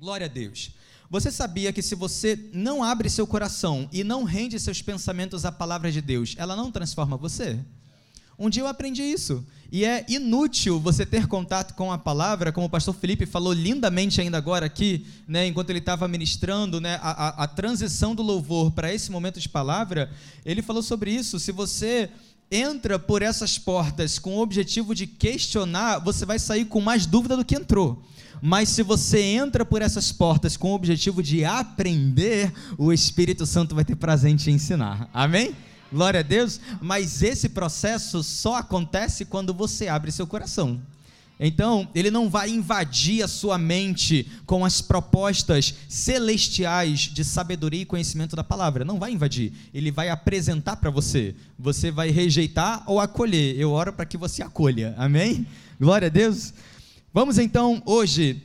Glória a Deus. Você sabia que se você não abre seu coração e não rende seus pensamentos à palavra de Deus, ela não transforma você? Um dia eu aprendi isso. E é inútil você ter contato com a palavra, como o pastor Felipe falou lindamente ainda agora aqui, né, enquanto ele estava ministrando né, a, a, a transição do louvor para esse momento de palavra. Ele falou sobre isso. Se você entra por essas portas com o objetivo de questionar, você vai sair com mais dúvida do que entrou. Mas se você entra por essas portas com o objetivo de aprender, o Espírito Santo vai ter prazer em te ensinar. Amém? Glória a Deus. Mas esse processo só acontece quando você abre seu coração. Então, ele não vai invadir a sua mente com as propostas celestiais de sabedoria e conhecimento da palavra. Não vai invadir. Ele vai apresentar para você. Você vai rejeitar ou acolher. Eu oro para que você acolha. Amém? Glória a Deus. Vamos então hoje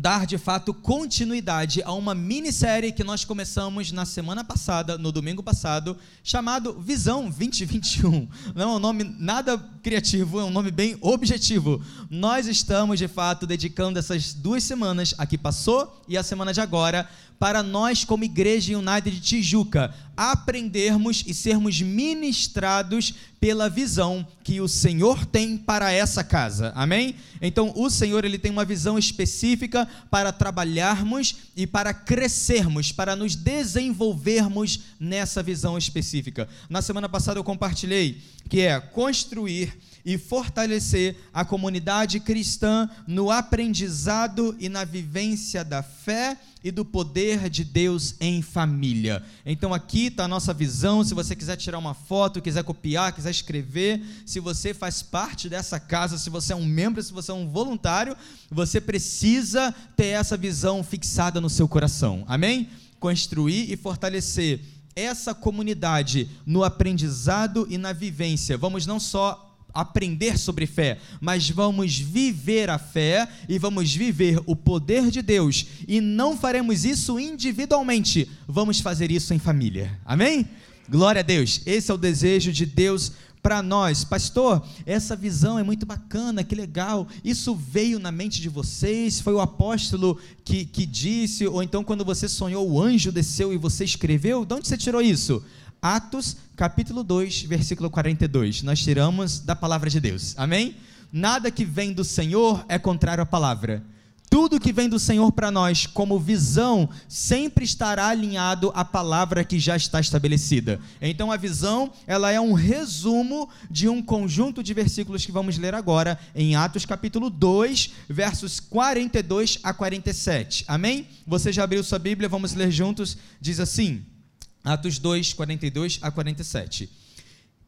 dar de fato continuidade a uma minissérie que nós começamos na semana passada, no domingo passado, chamado Visão 2021. Não é um nome nada criativo, é um nome bem objetivo. Nós estamos de fato dedicando essas duas semanas, a que passou e a semana de agora, para nós, como Igreja United de Tijuca, aprendermos e sermos ministrados pela visão que o Senhor tem para essa casa. Amém? Então, o Senhor ele tem uma visão específica para trabalharmos e para crescermos, para nos desenvolvermos nessa visão específica. Na semana passada eu compartilhei que é construir e fortalecer a comunidade cristã no aprendizado e na vivência da fé e do poder de Deus em família. Então aqui está a nossa visão. Se você quiser tirar uma foto, quiser copiar, quiser escrever, se você faz parte dessa casa, se você é um membro, se você é um voluntário, você precisa ter essa visão fixada no seu coração. Amém? Construir e fortalecer essa comunidade no aprendizado e na vivência. Vamos não só aprender sobre fé, mas vamos viver a fé e vamos viver o poder de Deus. E não faremos isso individualmente, vamos fazer isso em família. Amém? Glória a Deus. Esse é o desejo de Deus para nós. Pastor, essa visão é muito bacana, que legal. Isso veio na mente de vocês? Foi o apóstolo que, que disse? Ou então, quando você sonhou, o anjo desceu e você escreveu? De onde você tirou isso? Atos, capítulo 2, versículo 42. Nós tiramos da palavra de Deus. Amém? Nada que vem do Senhor é contrário à palavra. Tudo que vem do Senhor para nós, como visão, sempre estará alinhado à palavra que já está estabelecida. Então a visão, ela é um resumo de um conjunto de versículos que vamos ler agora em Atos capítulo 2, versos 42 a 47. Amém? Você já abriu sua Bíblia? Vamos ler juntos. Diz assim: Atos 2, 42 a 47.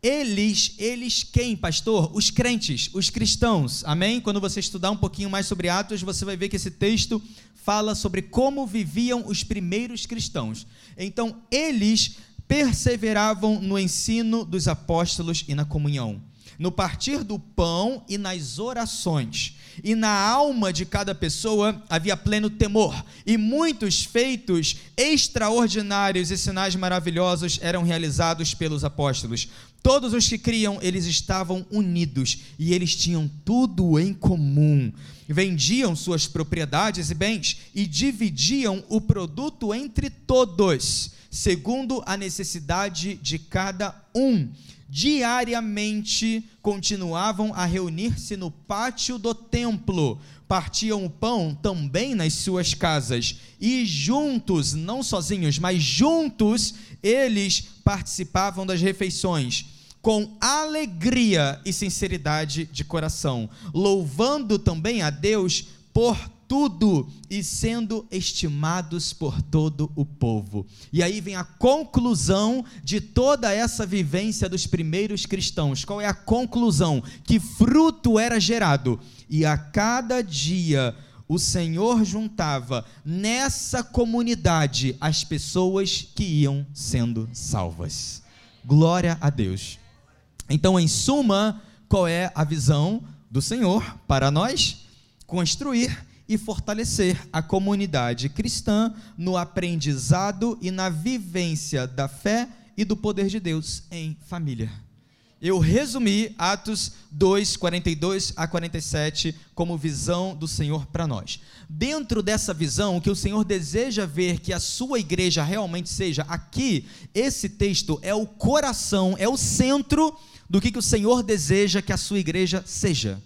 Eles, eles quem, pastor? Os crentes, os cristãos, amém? Quando você estudar um pouquinho mais sobre Atos, você vai ver que esse texto fala sobre como viviam os primeiros cristãos. Então, eles perseveravam no ensino dos apóstolos e na comunhão no partir do pão e nas orações. E na alma de cada pessoa havia pleno temor, e muitos feitos extraordinários e sinais maravilhosos eram realizados pelos apóstolos. Todos os que criam, eles estavam unidos e eles tinham tudo em comum. Vendiam suas propriedades e bens e dividiam o produto entre todos, segundo a necessidade de cada um diariamente continuavam a reunir-se no pátio do templo, partiam o pão também nas suas casas, e juntos, não sozinhos, mas juntos, eles participavam das refeições com alegria e sinceridade de coração, louvando também a Deus por tudo e sendo estimados por todo o povo. E aí vem a conclusão de toda essa vivência dos primeiros cristãos. Qual é a conclusão? Que fruto era gerado. E a cada dia o Senhor juntava nessa comunidade as pessoas que iam sendo salvas. Glória a Deus. Então, em suma, qual é a visão do Senhor para nós? Construir e fortalecer a comunidade cristã no aprendizado e na vivência da fé e do poder de Deus em família. eu resumi Atos 2, 42 a 47 como visão do Senhor para nós. Dentro dessa visão, o que o Senhor deseja ver que a sua igreja realmente seja, aqui, esse texto é o coração, é o centro do que, que o Senhor deseja que a sua igreja seja.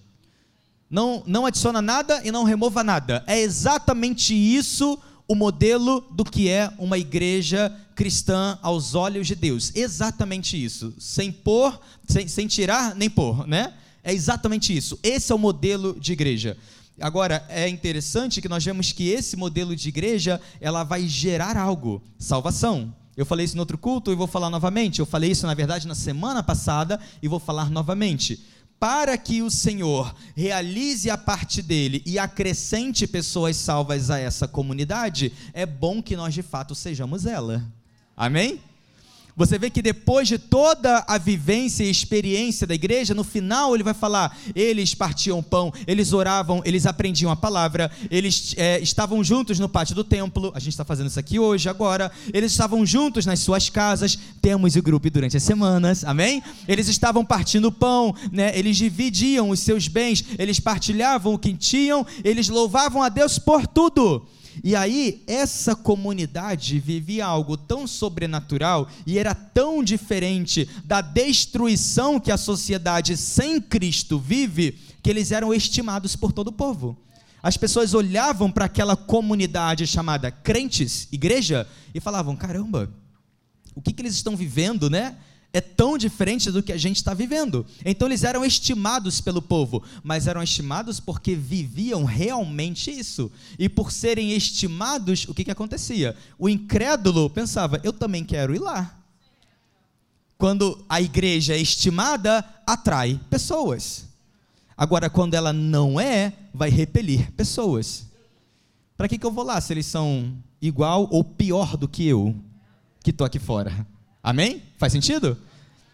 Não, não adiciona nada e não remova nada. É exatamente isso o modelo do que é uma igreja cristã aos olhos de Deus. Exatamente isso. Sem pôr, sem, sem tirar nem pôr, né? É exatamente isso. Esse é o modelo de igreja. Agora, é interessante que nós vemos que esse modelo de igreja, ela vai gerar algo, salvação. Eu falei isso no outro culto e vou falar novamente. Eu falei isso, na verdade, na semana passada e vou falar novamente para que o Senhor realize a parte dele e acrescente pessoas salvas a essa comunidade, é bom que nós de fato sejamos ela. Amém? Você vê que depois de toda a vivência e experiência da igreja, no final ele vai falar: eles partiam pão, eles oravam, eles aprendiam a palavra, eles é, estavam juntos no pátio do templo. A gente está fazendo isso aqui hoje, agora. Eles estavam juntos nas suas casas. Temos o grupo durante as semanas, amém? Eles estavam partindo pão, né? eles dividiam os seus bens, eles partilhavam o que tinham, eles louvavam a Deus por tudo. E aí, essa comunidade vivia algo tão sobrenatural e era tão diferente da destruição que a sociedade sem Cristo vive, que eles eram estimados por todo o povo. As pessoas olhavam para aquela comunidade chamada crentes, igreja, e falavam: caramba, o que, que eles estão vivendo, né? É tão diferente do que a gente está vivendo. Então eles eram estimados pelo povo, mas eram estimados porque viviam realmente isso. E por serem estimados, o que, que acontecia? O incrédulo pensava: eu também quero ir lá. Quando a igreja é estimada, atrai pessoas. Agora, quando ela não é, vai repelir pessoas. Para que, que eu vou lá se eles são igual ou pior do que eu, que estou aqui fora? Amém? Faz sentido?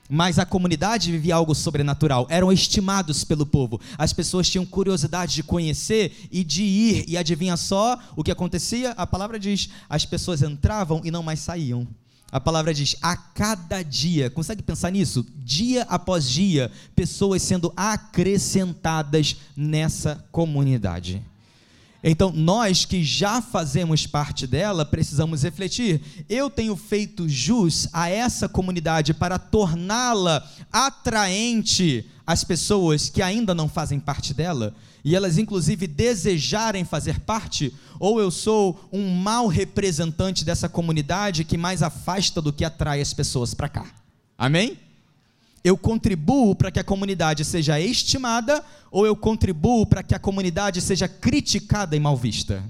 Mas a comunidade vivia algo sobrenatural, eram estimados pelo povo. As pessoas tinham curiosidade de conhecer e de ir, e adivinha só o que acontecia? A palavra diz: as pessoas entravam e não mais saíam. A palavra diz: a cada dia, consegue pensar nisso? Dia após dia, pessoas sendo acrescentadas nessa comunidade. Então, nós que já fazemos parte dela, precisamos refletir. Eu tenho feito jus a essa comunidade para torná-la atraente às pessoas que ainda não fazem parte dela? E elas, inclusive, desejarem fazer parte? Ou eu sou um mau representante dessa comunidade que mais afasta do que atrai as pessoas para cá? Amém? Eu contribuo para que a comunidade seja estimada ou eu contribuo para que a comunidade seja criticada e mal vista?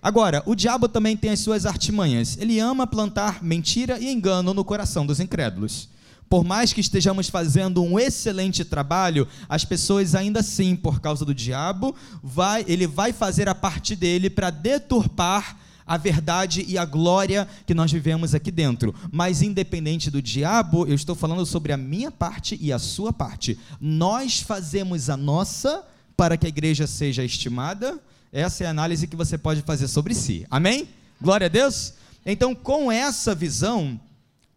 Agora, o diabo também tem as suas artimanhas. Ele ama plantar mentira e engano no coração dos incrédulos. Por mais que estejamos fazendo um excelente trabalho, as pessoas ainda assim, por causa do diabo, vai, ele vai fazer a parte dele para deturpar a verdade e a glória que nós vivemos aqui dentro. Mas independente do diabo, eu estou falando sobre a minha parte e a sua parte. Nós fazemos a nossa para que a igreja seja estimada. Essa é a análise que você pode fazer sobre si. Amém? Glória a Deus. Então, com essa visão,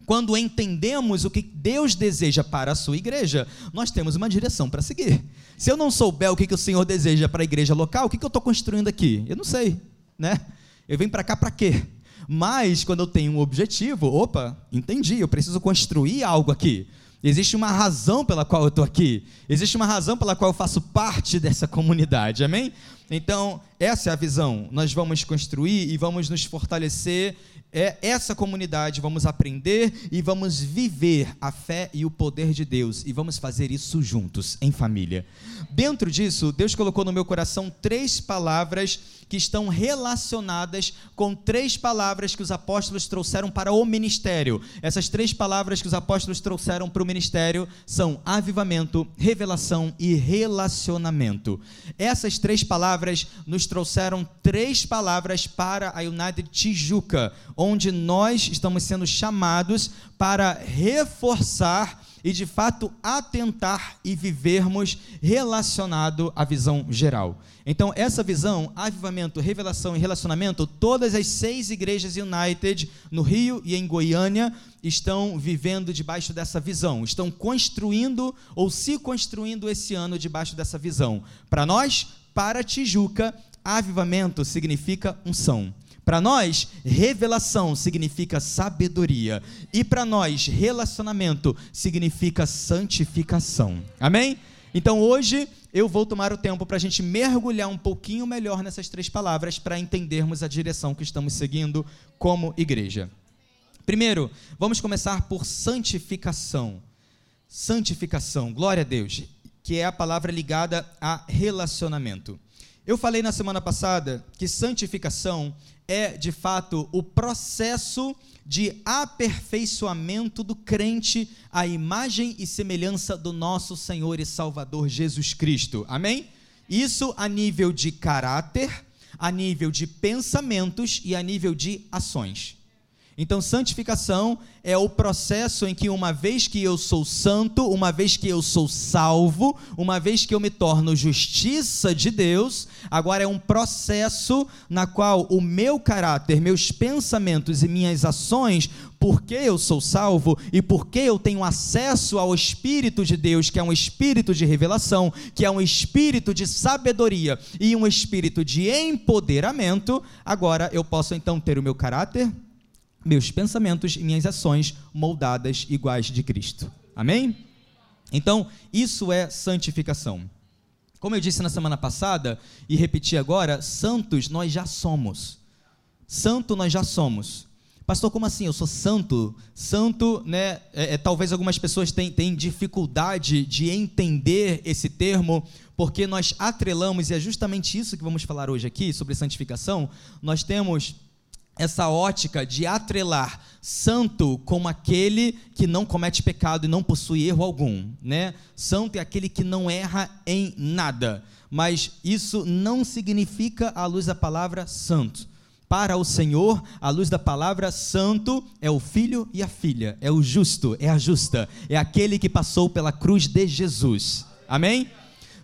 quando entendemos o que Deus deseja para a sua igreja, nós temos uma direção para seguir. Se eu não souber o que, o Senhor deseja para a igreja local, o que, eu estou construindo aqui? Eu não sei, né? Eu venho para cá para quê? Mas quando eu tenho um objetivo, opa, entendi, eu preciso construir algo aqui. Existe uma razão pela qual eu estou aqui. Existe uma razão pela qual eu faço parte dessa comunidade. Amém? Então, essa é a visão. Nós vamos construir e vamos nos fortalecer é essa comunidade, vamos aprender e vamos viver a fé e o poder de Deus e vamos fazer isso juntos, em família. Dentro disso, Deus colocou no meu coração três palavras que estão relacionadas com três palavras que os apóstolos trouxeram para o ministério. Essas três palavras que os apóstolos trouxeram para o ministério são avivamento, revelação e relacionamento. Essas três palavras nos trouxeram três palavras para a United Tijuca, onde nós estamos sendo chamados para reforçar e de fato atentar e vivermos relacionado à visão geral. Então, essa visão, avivamento, revelação e relacionamento, todas as seis igrejas United no Rio e em Goiânia estão vivendo debaixo dessa visão, estão construindo ou se construindo esse ano debaixo dessa visão. Para nós, para Tijuca, avivamento significa unção. Para nós, revelação significa sabedoria. E para nós, relacionamento significa santificação. Amém? Então hoje eu vou tomar o tempo para a gente mergulhar um pouquinho melhor nessas três palavras para entendermos a direção que estamos seguindo como igreja. Primeiro, vamos começar por santificação. Santificação, glória a Deus, que é a palavra ligada a relacionamento. Eu falei na semana passada que santificação é, de fato, o processo de aperfeiçoamento do crente à imagem e semelhança do nosso Senhor e Salvador Jesus Cristo. Amém? Isso a nível de caráter, a nível de pensamentos e a nível de ações. Então, santificação é o processo em que, uma vez que eu sou santo, uma vez que eu sou salvo, uma vez que eu me torno justiça de Deus, agora é um processo na qual o meu caráter, meus pensamentos e minhas ações, porque eu sou salvo e porque eu tenho acesso ao Espírito de Deus, que é um espírito de revelação, que é um espírito de sabedoria e um espírito de empoderamento, agora eu posso então ter o meu caráter meus pensamentos e minhas ações moldadas iguais de Cristo. Amém? Então, isso é santificação. Como eu disse na semana passada e repeti agora, santos nós já somos. Santo nós já somos. Pastor, como assim? Eu sou santo? Santo, né? É, é, talvez algumas pessoas tenham, dificuldade de entender esse termo, porque nós atrelamos, e é justamente isso que vamos falar hoje aqui, sobre santificação. Nós temos essa ótica de atrelar santo como aquele que não comete pecado e não possui erro algum, né? Santo é aquele que não erra em nada. Mas isso não significa à luz da palavra santo. Para o Senhor, à luz da palavra santo é o filho e a filha, é o justo, é a justa, é aquele que passou pela cruz de Jesus. Amém?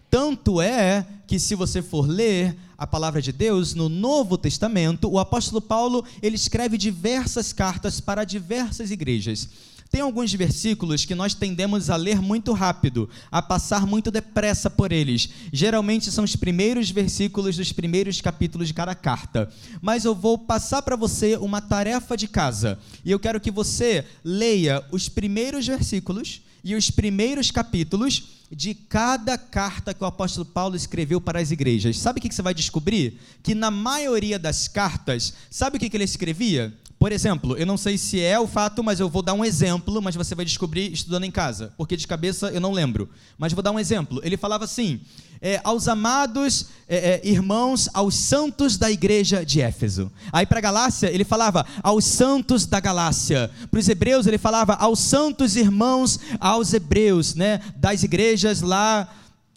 Tanto é que se você for ler a palavra de Deus no Novo Testamento, o apóstolo Paulo, ele escreve diversas cartas para diversas igrejas. Tem alguns versículos que nós tendemos a ler muito rápido, a passar muito depressa por eles. Geralmente são os primeiros versículos dos primeiros capítulos de cada carta. Mas eu vou passar para você uma tarefa de casa. E eu quero que você leia os primeiros versículos e os primeiros capítulos de cada carta que o apóstolo Paulo escreveu para as igrejas. Sabe o que você vai descobrir? Que na maioria das cartas, sabe o que ele escrevia? Por exemplo, eu não sei se é o fato, mas eu vou dar um exemplo, mas você vai descobrir estudando em casa, porque de cabeça eu não lembro. Mas vou dar um exemplo. Ele falava assim: é, aos amados é, é, irmãos, aos santos da igreja de Éfeso. Aí para a Galácia ele falava aos santos da Galácia. Para os hebreus ele falava aos santos irmãos, aos hebreus, né, das igrejas lá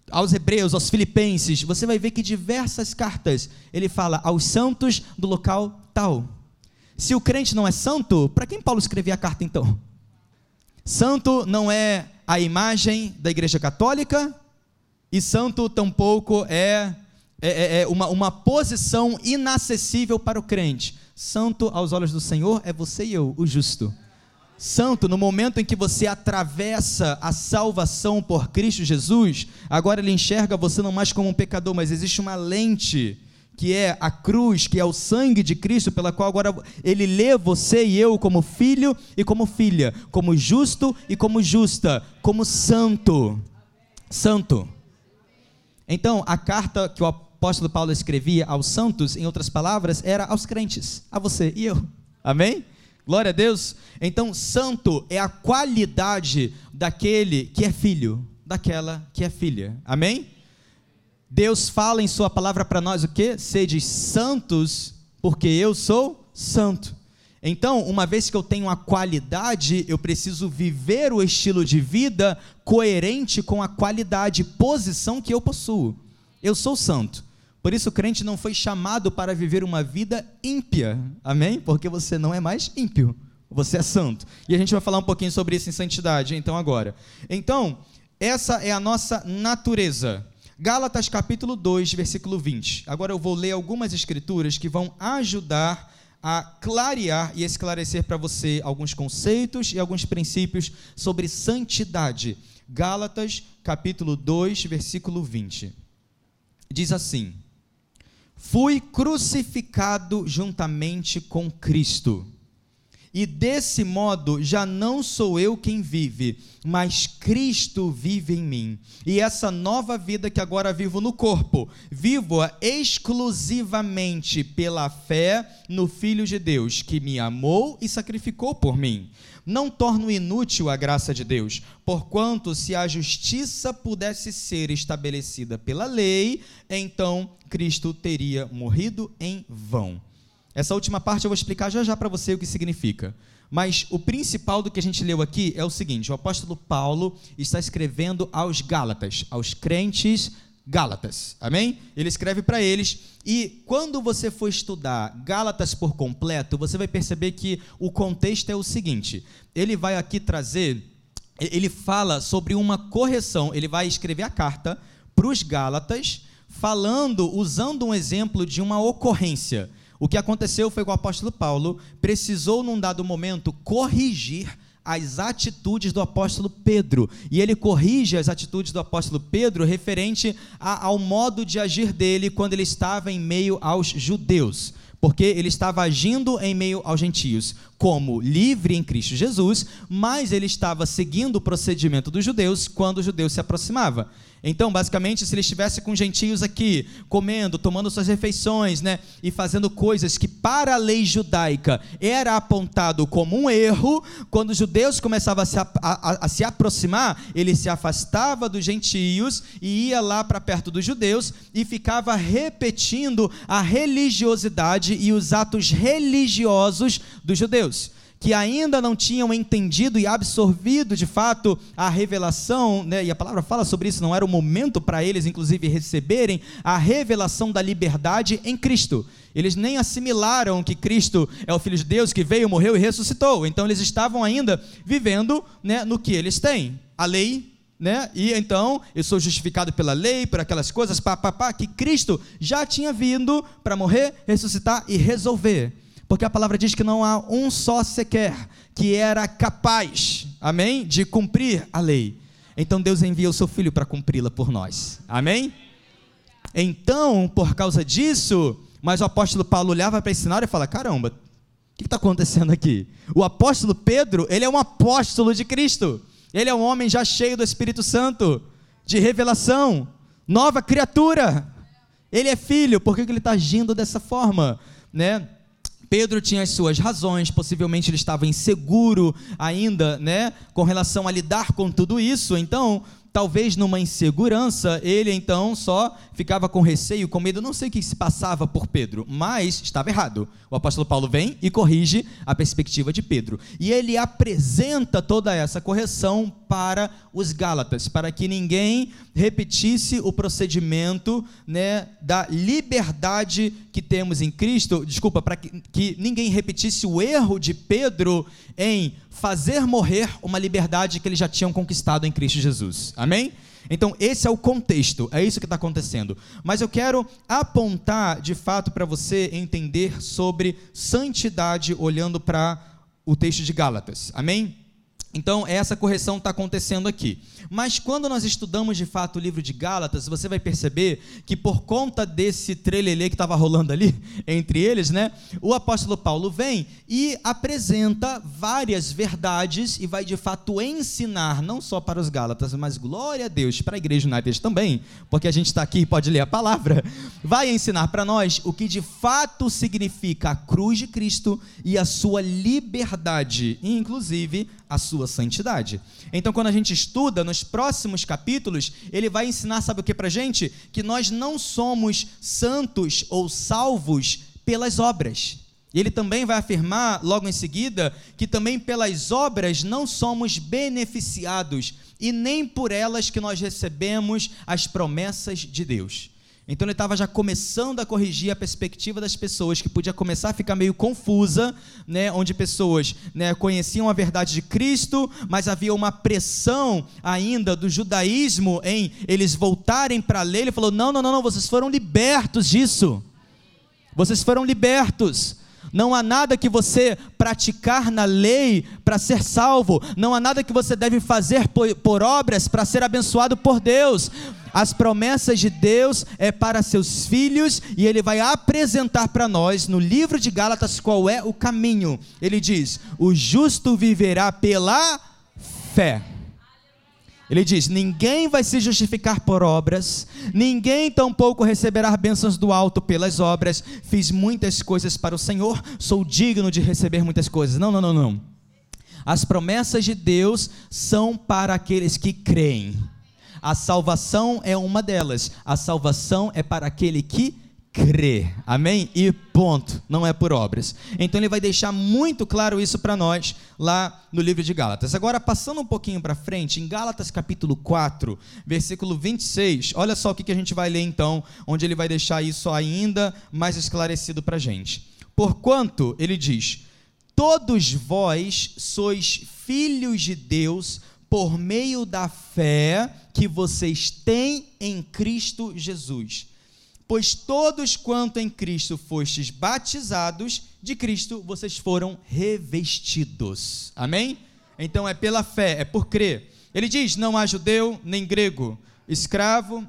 aos hebreus, aos filipenses. Você vai ver que diversas cartas ele fala aos santos do local tal. Se o crente não é santo, para quem Paulo escrevia a carta então? Santo não é a imagem da Igreja Católica, e santo tampouco é, é, é, é uma, uma posição inacessível para o crente. Santo aos olhos do Senhor é você e eu, o justo. Santo, no momento em que você atravessa a salvação por Cristo Jesus, agora ele enxerga você não mais como um pecador, mas existe uma lente que é a cruz, que é o sangue de Cristo, pela qual agora ele lê você e eu como filho e como filha, como justo e como justa, como santo. Santo. Então, a carta que o apóstolo Paulo escrevia aos santos, em outras palavras, era aos crentes, a você e eu. Amém? Glória a Deus. Então, santo é a qualidade daquele que é filho, daquela que é filha. Amém? Deus fala em Sua palavra para nós o que? Sede santos, porque eu sou santo. Então, uma vez que eu tenho a qualidade, eu preciso viver o estilo de vida coerente com a qualidade, posição que eu possuo. Eu sou santo. Por isso, o crente não foi chamado para viver uma vida ímpia. Amém? Porque você não é mais ímpio. Você é santo. E a gente vai falar um pouquinho sobre isso em santidade, então, agora. Então, essa é a nossa natureza. Gálatas capítulo 2, versículo 20. Agora eu vou ler algumas escrituras que vão ajudar a clarear e esclarecer para você alguns conceitos e alguns princípios sobre santidade. Gálatas capítulo 2, versículo 20. Diz assim: Fui crucificado juntamente com Cristo. E desse modo já não sou eu quem vive, mas Cristo vive em mim. E essa nova vida que agora vivo no corpo, vivo-a exclusivamente pela fé no Filho de Deus, que me amou e sacrificou por mim. Não torno inútil a graça de Deus, porquanto se a justiça pudesse ser estabelecida pela lei, então Cristo teria morrido em vão. Essa última parte eu vou explicar já já para você o que significa. Mas o principal do que a gente leu aqui é o seguinte: o apóstolo Paulo está escrevendo aos Gálatas, aos crentes Gálatas, amém? Ele escreve para eles, e quando você for estudar Gálatas por completo, você vai perceber que o contexto é o seguinte: ele vai aqui trazer, ele fala sobre uma correção, ele vai escrever a carta para os Gálatas, falando, usando um exemplo de uma ocorrência. O que aconteceu foi que o apóstolo Paulo precisou, num dado momento, corrigir as atitudes do apóstolo Pedro. E ele corrige as atitudes do apóstolo Pedro referente a, ao modo de agir dele quando ele estava em meio aos judeus. Porque ele estava agindo em meio aos gentios como livre em Cristo Jesus, mas ele estava seguindo o procedimento dos judeus quando o judeu se aproximava. Então, basicamente, se ele estivesse com gentios aqui, comendo, tomando suas refeições, né, e fazendo coisas que para a lei judaica era apontado como um erro, quando os judeus começavam a se, a, a, a se aproximar, ele se afastava dos gentios e ia lá para perto dos judeus e ficava repetindo a religiosidade e os atos religiosos dos judeus que ainda não tinham entendido e absorvido de fato a revelação, né? e a palavra fala sobre isso, não era o momento para eles, inclusive, receberem a revelação da liberdade em Cristo. Eles nem assimilaram que Cristo é o Filho de Deus que veio, morreu e ressuscitou. Então eles estavam ainda vivendo né, no que eles têm. A lei né? E então eu sou justificado pela lei, por aquelas coisas, pá, pá, pá, que Cristo já tinha vindo para morrer, ressuscitar e resolver porque a palavra diz que não há um só sequer que era capaz, amém, de cumprir a lei. Então Deus envia o seu filho para cumpri-la por nós, amém? Então, por causa disso, mas o apóstolo Paulo olhava para esse cenário e fala: caramba, o que está acontecendo aqui? O apóstolo Pedro, ele é um apóstolo de Cristo, ele é um homem já cheio do Espírito Santo, de revelação, nova criatura. Ele é filho, por que ele está agindo dessa forma, né? Pedro tinha as suas razões, possivelmente ele estava inseguro ainda, né, com relação a lidar com tudo isso. Então, talvez numa insegurança, ele então só ficava com receio, com medo, não sei o que se passava por Pedro, mas estava errado. O apóstolo Paulo vem e corrige a perspectiva de Pedro. E ele apresenta toda essa correção para os Gálatas, para que ninguém repetisse o procedimento né, da liberdade que temos em Cristo, desculpa, para que, que ninguém repetisse o erro de Pedro em fazer morrer uma liberdade que eles já tinham conquistado em Cristo Jesus. Amém? Então, esse é o contexto, é isso que está acontecendo. Mas eu quero apontar, de fato, para você entender sobre santidade olhando para o texto de Gálatas. Amém? Então, essa correção está acontecendo aqui. Mas quando nós estudamos de fato o livro de Gálatas, você vai perceber que por conta desse trelelê que estava rolando ali entre eles, né, o apóstolo Paulo vem e apresenta várias verdades e vai de fato ensinar, não só para os Gálatas, mas glória a Deus, para a Igreja United também, porque a gente está aqui e pode ler a palavra, vai ensinar para nós o que de fato significa a cruz de Cristo e a sua liberdade, inclusive a sua santidade. Então, quando a gente estuda, nos próximos capítulos, ele vai ensinar, sabe o que para gente? Que nós não somos santos ou salvos pelas obras. Ele também vai afirmar, logo em seguida, que também pelas obras não somos beneficiados e nem por elas que nós recebemos as promessas de Deus. Então ele estava já começando a corrigir a perspectiva das pessoas, que podia começar a ficar meio confusa, né, onde pessoas né, conheciam a verdade de Cristo, mas havia uma pressão ainda do judaísmo em eles voltarem para a lei. Ele falou: não, não, não, não, vocês foram libertos disso. Vocês foram libertos. Não há nada que você praticar na lei para ser salvo. Não há nada que você deve fazer por, por obras para ser abençoado por Deus. As promessas de Deus é para seus filhos e ele vai apresentar para nós no livro de Gálatas qual é o caminho. Ele diz: "O justo viverá pela fé". Ele diz: Ninguém vai se justificar por obras, ninguém tampouco receberá bênçãos do alto pelas obras. Fiz muitas coisas para o Senhor, sou digno de receber muitas coisas. Não, não, não, não. As promessas de Deus são para aqueles que creem. A salvação é uma delas. A salvação é para aquele que crê. Amém? E ponto. Não é por obras. Então ele vai deixar muito claro isso para nós lá no livro de Gálatas. Agora, passando um pouquinho para frente, em Gálatas capítulo 4, versículo 26, olha só o que a gente vai ler então, onde ele vai deixar isso ainda mais esclarecido para a gente. Porquanto, ele diz: Todos vós sois filhos de Deus por meio da fé que vocês têm em Cristo Jesus Pois todos quanto em Cristo fostes batizados, de Cristo vocês foram revestidos. Amém? Então é pela fé, é por crer. Ele diz: não há judeu nem grego, escravo.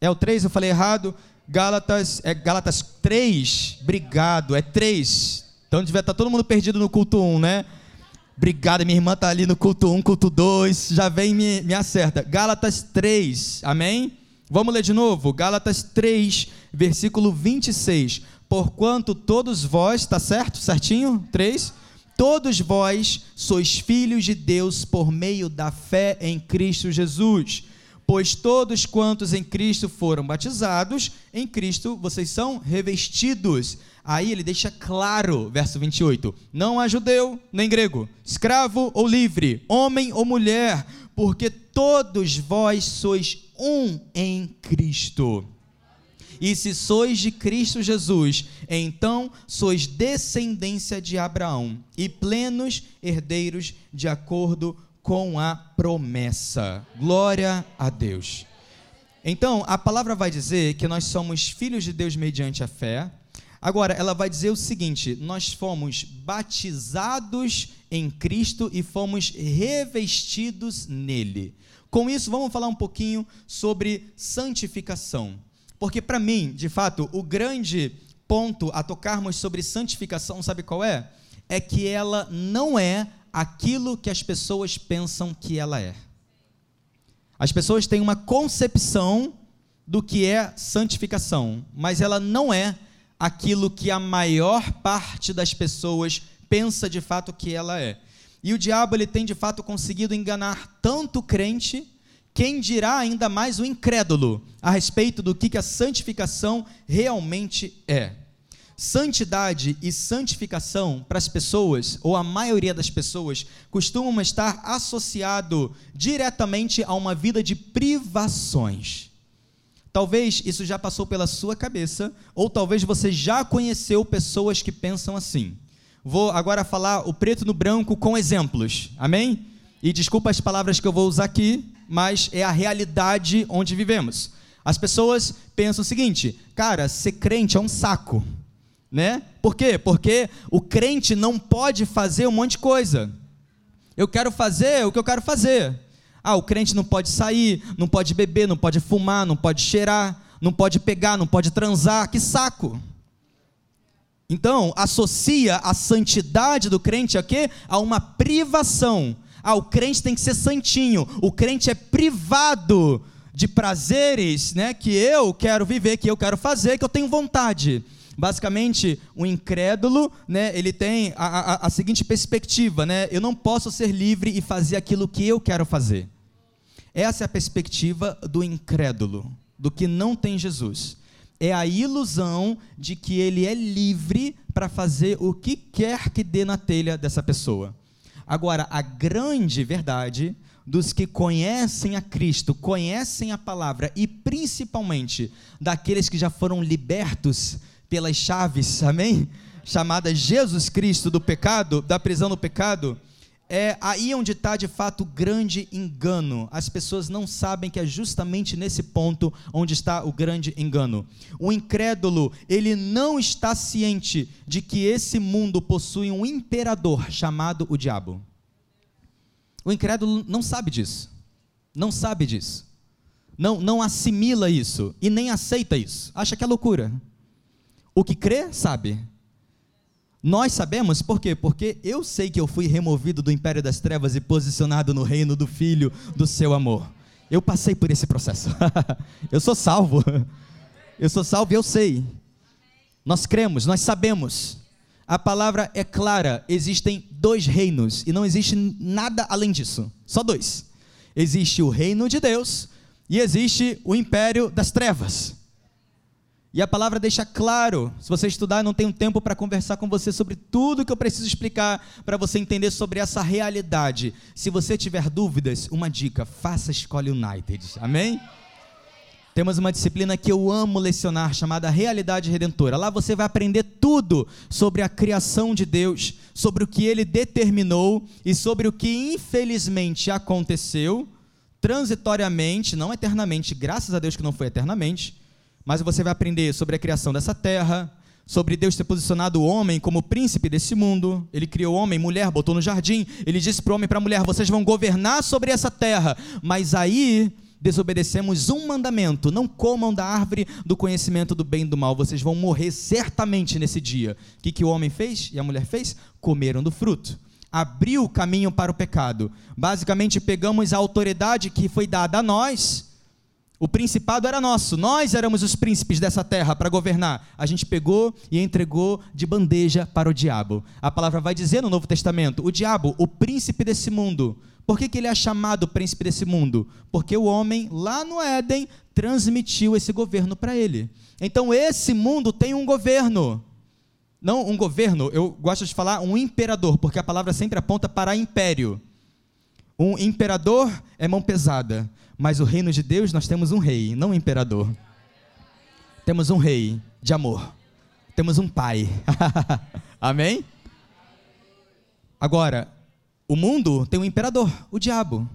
É o 3, eu falei errado. Gálatas, é Gálatas 3, obrigado, é 3. Então devia estar todo mundo perdido no culto 1, né? Obrigado, minha irmã está ali no culto 1, culto 2, já vem me, me acerta. Gálatas 3, amém? Vamos ler de novo? Gálatas 3, versículo 26. Porquanto todos vós, está certo? Certinho? 3. Todos vós sois filhos de Deus por meio da fé em Cristo Jesus. Pois todos quantos em Cristo foram batizados, em Cristo vocês são revestidos. Aí ele deixa claro, verso 28, não há judeu nem grego, escravo ou livre, homem ou mulher, porque todos vós sois um em Cristo. E se sois de Cristo Jesus, então sois descendência de Abraão e plenos herdeiros de acordo com a promessa. Glória a Deus. Então, a palavra vai dizer que nós somos filhos de Deus mediante a fé. Agora, ela vai dizer o seguinte: nós fomos batizados em Cristo e fomos revestidos nele. Com isso, vamos falar um pouquinho sobre santificação. Porque, para mim, de fato, o grande ponto a tocarmos sobre santificação, sabe qual é? É que ela não é aquilo que as pessoas pensam que ela é. As pessoas têm uma concepção do que é santificação, mas ela não é aquilo que a maior parte das pessoas pensa de fato que ela é. E o diabo ele tem de fato conseguido enganar tanto o crente, quem dirá ainda mais o incrédulo a respeito do que, que a santificação realmente é. Santidade e santificação para as pessoas, ou a maioria das pessoas, costumam estar associado diretamente a uma vida de privações. Talvez isso já passou pela sua cabeça, ou talvez você já conheceu pessoas que pensam assim. Vou agora falar o preto no branco com exemplos. Amém? E desculpa as palavras que eu vou usar aqui, mas é a realidade onde vivemos. As pessoas pensam o seguinte: cara, ser crente é um saco. Né? Por quê? Porque o crente não pode fazer um monte de coisa. Eu quero fazer o que eu quero fazer. Ah, o crente não pode sair, não pode beber, não pode fumar, não pode cheirar, não pode pegar, não pode transar. Que saco! Então, associa a santidade do crente a quê? A uma privação. Ah, o crente tem que ser santinho. O crente é privado de prazeres, né, que eu quero viver, que eu quero fazer, que eu tenho vontade. Basicamente, o incrédulo, né, ele tem a, a, a seguinte perspectiva, né, eu não posso ser livre e fazer aquilo que eu quero fazer. Essa é a perspectiva do incrédulo, do que não tem Jesus é a ilusão de que ele é livre para fazer o que quer que dê na telha dessa pessoa. Agora, a grande verdade dos que conhecem a Cristo, conhecem a palavra e principalmente daqueles que já foram libertos pelas chaves, amém? Chamada Jesus Cristo do pecado, da prisão do pecado é aí onde está de fato o grande engano. As pessoas não sabem que é justamente nesse ponto onde está o grande engano. O incrédulo, ele não está ciente de que esse mundo possui um imperador chamado o diabo. O incrédulo não sabe disso. Não sabe disso. Não, não assimila isso e nem aceita isso. Acha que é loucura. O que crê, sabe. Nós sabemos por quê? Porque eu sei que eu fui removido do império das trevas e posicionado no reino do Filho do seu amor. Eu passei por esse processo. eu sou salvo. Eu sou salvo e eu sei. Nós cremos, nós sabemos. A palavra é clara: existem dois reinos e não existe nada além disso. Só dois. Existe o reino de Deus e existe o império das trevas. E a palavra deixa claro, se você estudar, não tenho tempo para conversar com você sobre tudo que eu preciso explicar para você entender sobre essa realidade. Se você tiver dúvidas, uma dica: faça Escola United. Amém? Temos uma disciplina que eu amo lecionar, chamada Realidade Redentora. Lá você vai aprender tudo sobre a criação de Deus, sobre o que ele determinou e sobre o que infelizmente aconteceu, transitoriamente, não eternamente, graças a Deus que não foi eternamente mas você vai aprender sobre a criação dessa terra, sobre Deus ter posicionado o homem como príncipe desse mundo. Ele criou homem, mulher, botou no jardim. Ele disse para o homem e para a mulher: vocês vão governar sobre essa terra. Mas aí desobedecemos um mandamento: não comam da árvore do conhecimento do bem e do mal. Vocês vão morrer certamente nesse dia. O que, que o homem fez e a mulher fez? Comeram do fruto. Abriu o caminho para o pecado. Basicamente, pegamos a autoridade que foi dada a nós o principado era nosso, nós éramos os príncipes dessa terra para governar. A gente pegou e entregou de bandeja para o diabo. A palavra vai dizer no Novo Testamento: o diabo, o príncipe desse mundo. Por que, que ele é chamado príncipe desse mundo? Porque o homem, lá no Éden, transmitiu esse governo para ele. Então, esse mundo tem um governo. Não um governo, eu gosto de falar um imperador, porque a palavra sempre aponta para império. Um imperador é mão pesada. Mas o reino de Deus nós temos um rei, não um imperador. Temos um rei de amor. Temos um pai. Amém? Agora, o mundo tem um imperador, o diabo.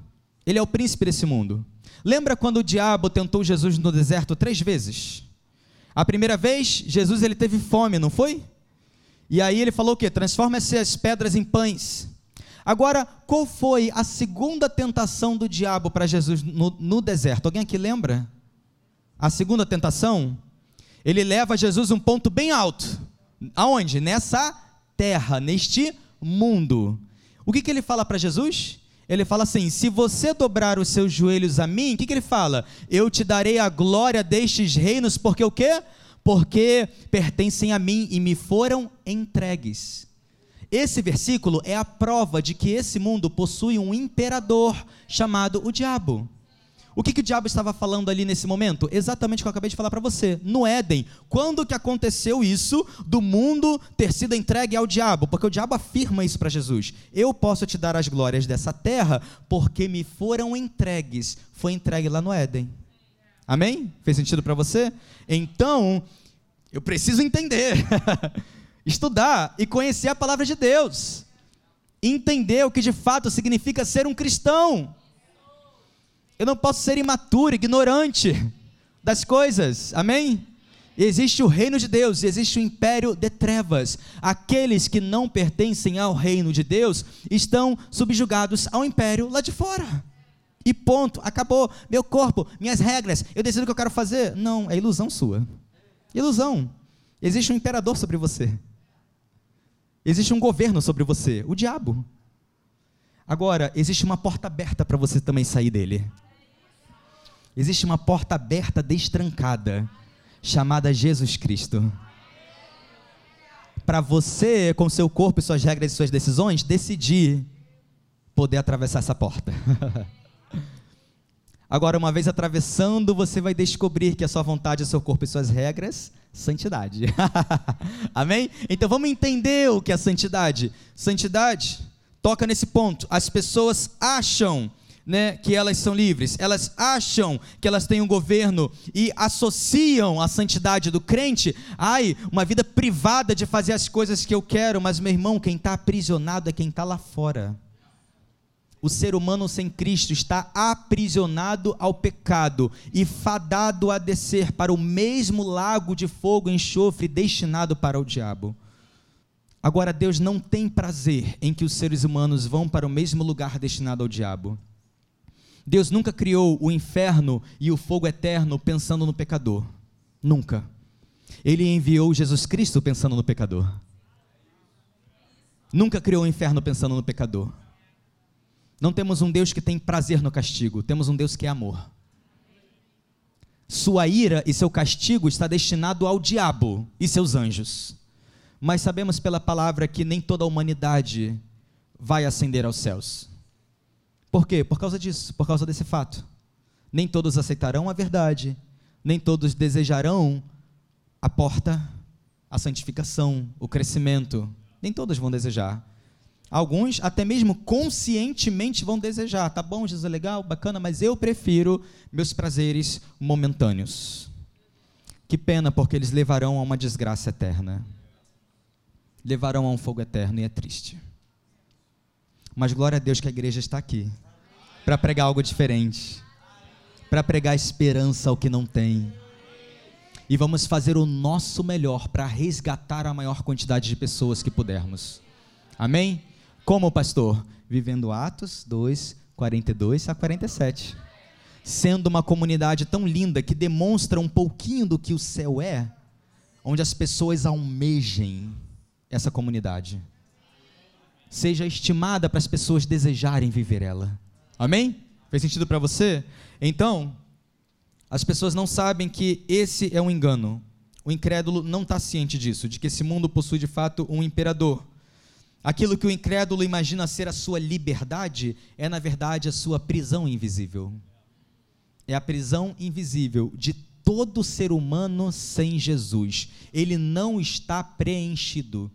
Ele é o príncipe desse mundo. Lembra quando o diabo tentou Jesus no deserto três vezes? A primeira vez, Jesus ele teve fome, não foi? E aí ele falou o quê? Transforma essas pedras em pães. Agora, qual foi a segunda tentação do diabo para Jesus no, no, deserto? Alguém aqui lembra? A segunda tentação? Ele leva Jesus um ponto bem alto. Aonde? Nessa terra, neste mundo. O que, que ele fala para Jesus? Ele fala assim: se você dobrar os seus joelhos a mim, o que, que ele fala? Eu te darei a glória destes reinos, porque o quê? Porque pertencem a mim e me foram entregues. Esse versículo é a prova de que esse mundo possui um imperador chamado o diabo. O que, que o diabo estava falando ali nesse momento? Exatamente o que eu acabei de falar para você. No Éden, quando que aconteceu isso do mundo ter sido entregue ao diabo? Porque o diabo afirma isso para Jesus. Eu posso te dar as glórias dessa terra porque me foram entregues. Foi entregue lá no Éden. Amém? Fez sentido para você? Então, eu preciso entender. estudar e conhecer a palavra de Deus, entender o que de fato significa ser um cristão. Eu não posso ser imaturo, ignorante das coisas, amém? Existe o reino de Deus, existe o império de trevas. Aqueles que não pertencem ao reino de Deus estão subjugados ao império lá de fora. E ponto, acabou. Meu corpo, minhas regras, eu decido o que eu quero fazer. Não, é ilusão sua. Ilusão. Existe um imperador sobre você. Existe um governo sobre você, o diabo. Agora, existe uma porta aberta para você também sair dele. Existe uma porta aberta destrancada, chamada Jesus Cristo. Para você, com seu corpo e suas regras e suas decisões, decidir poder atravessar essa porta. Agora, uma vez atravessando, você vai descobrir que a sua vontade, seu corpo e suas regras, santidade. Amém? Então vamos entender o que é santidade. Santidade toca nesse ponto. As pessoas acham né, que elas são livres, elas acham que elas têm um governo e associam a santidade do crente, ai, uma vida privada de fazer as coisas que eu quero, mas meu irmão, quem está aprisionado é quem está lá fora. O ser humano sem Cristo está aprisionado ao pecado e fadado a descer para o mesmo lago de fogo e enxofre destinado para o diabo. Agora, Deus não tem prazer em que os seres humanos vão para o mesmo lugar destinado ao diabo. Deus nunca criou o inferno e o fogo eterno pensando no pecador. Nunca. Ele enviou Jesus Cristo pensando no pecador. Nunca criou o inferno pensando no pecador. Não temos um Deus que tem prazer no castigo, temos um Deus que é amor. Sua ira e seu castigo está destinado ao diabo e seus anjos. Mas sabemos pela palavra que nem toda a humanidade vai ascender aos céus. Por quê? Por causa disso, por causa desse fato. Nem todos aceitarão a verdade, nem todos desejarão a porta, a santificação, o crescimento. Nem todos vão desejar. Alguns até mesmo conscientemente vão desejar, tá bom, Jesus, é legal, bacana, mas eu prefiro meus prazeres momentâneos. Que pena, porque eles levarão a uma desgraça eterna. Levarão a um fogo eterno e é triste. Mas glória a Deus que a igreja está aqui para pregar algo diferente, para pregar esperança ao que não tem. E vamos fazer o nosso melhor para resgatar a maior quantidade de pessoas que pudermos. Amém? Como, pastor? Vivendo Atos 2, 42 a 47. Sendo uma comunidade tão linda que demonstra um pouquinho do que o céu é, onde as pessoas almejem essa comunidade. Seja estimada para as pessoas desejarem viver ela. Amém? Fez sentido para você? Então, as pessoas não sabem que esse é um engano. O incrédulo não está ciente disso, de que esse mundo possui de fato um imperador Aquilo que o incrédulo imagina ser a sua liberdade é, na verdade, a sua prisão invisível. É a prisão invisível de todo ser humano sem Jesus. Ele não está preenchido.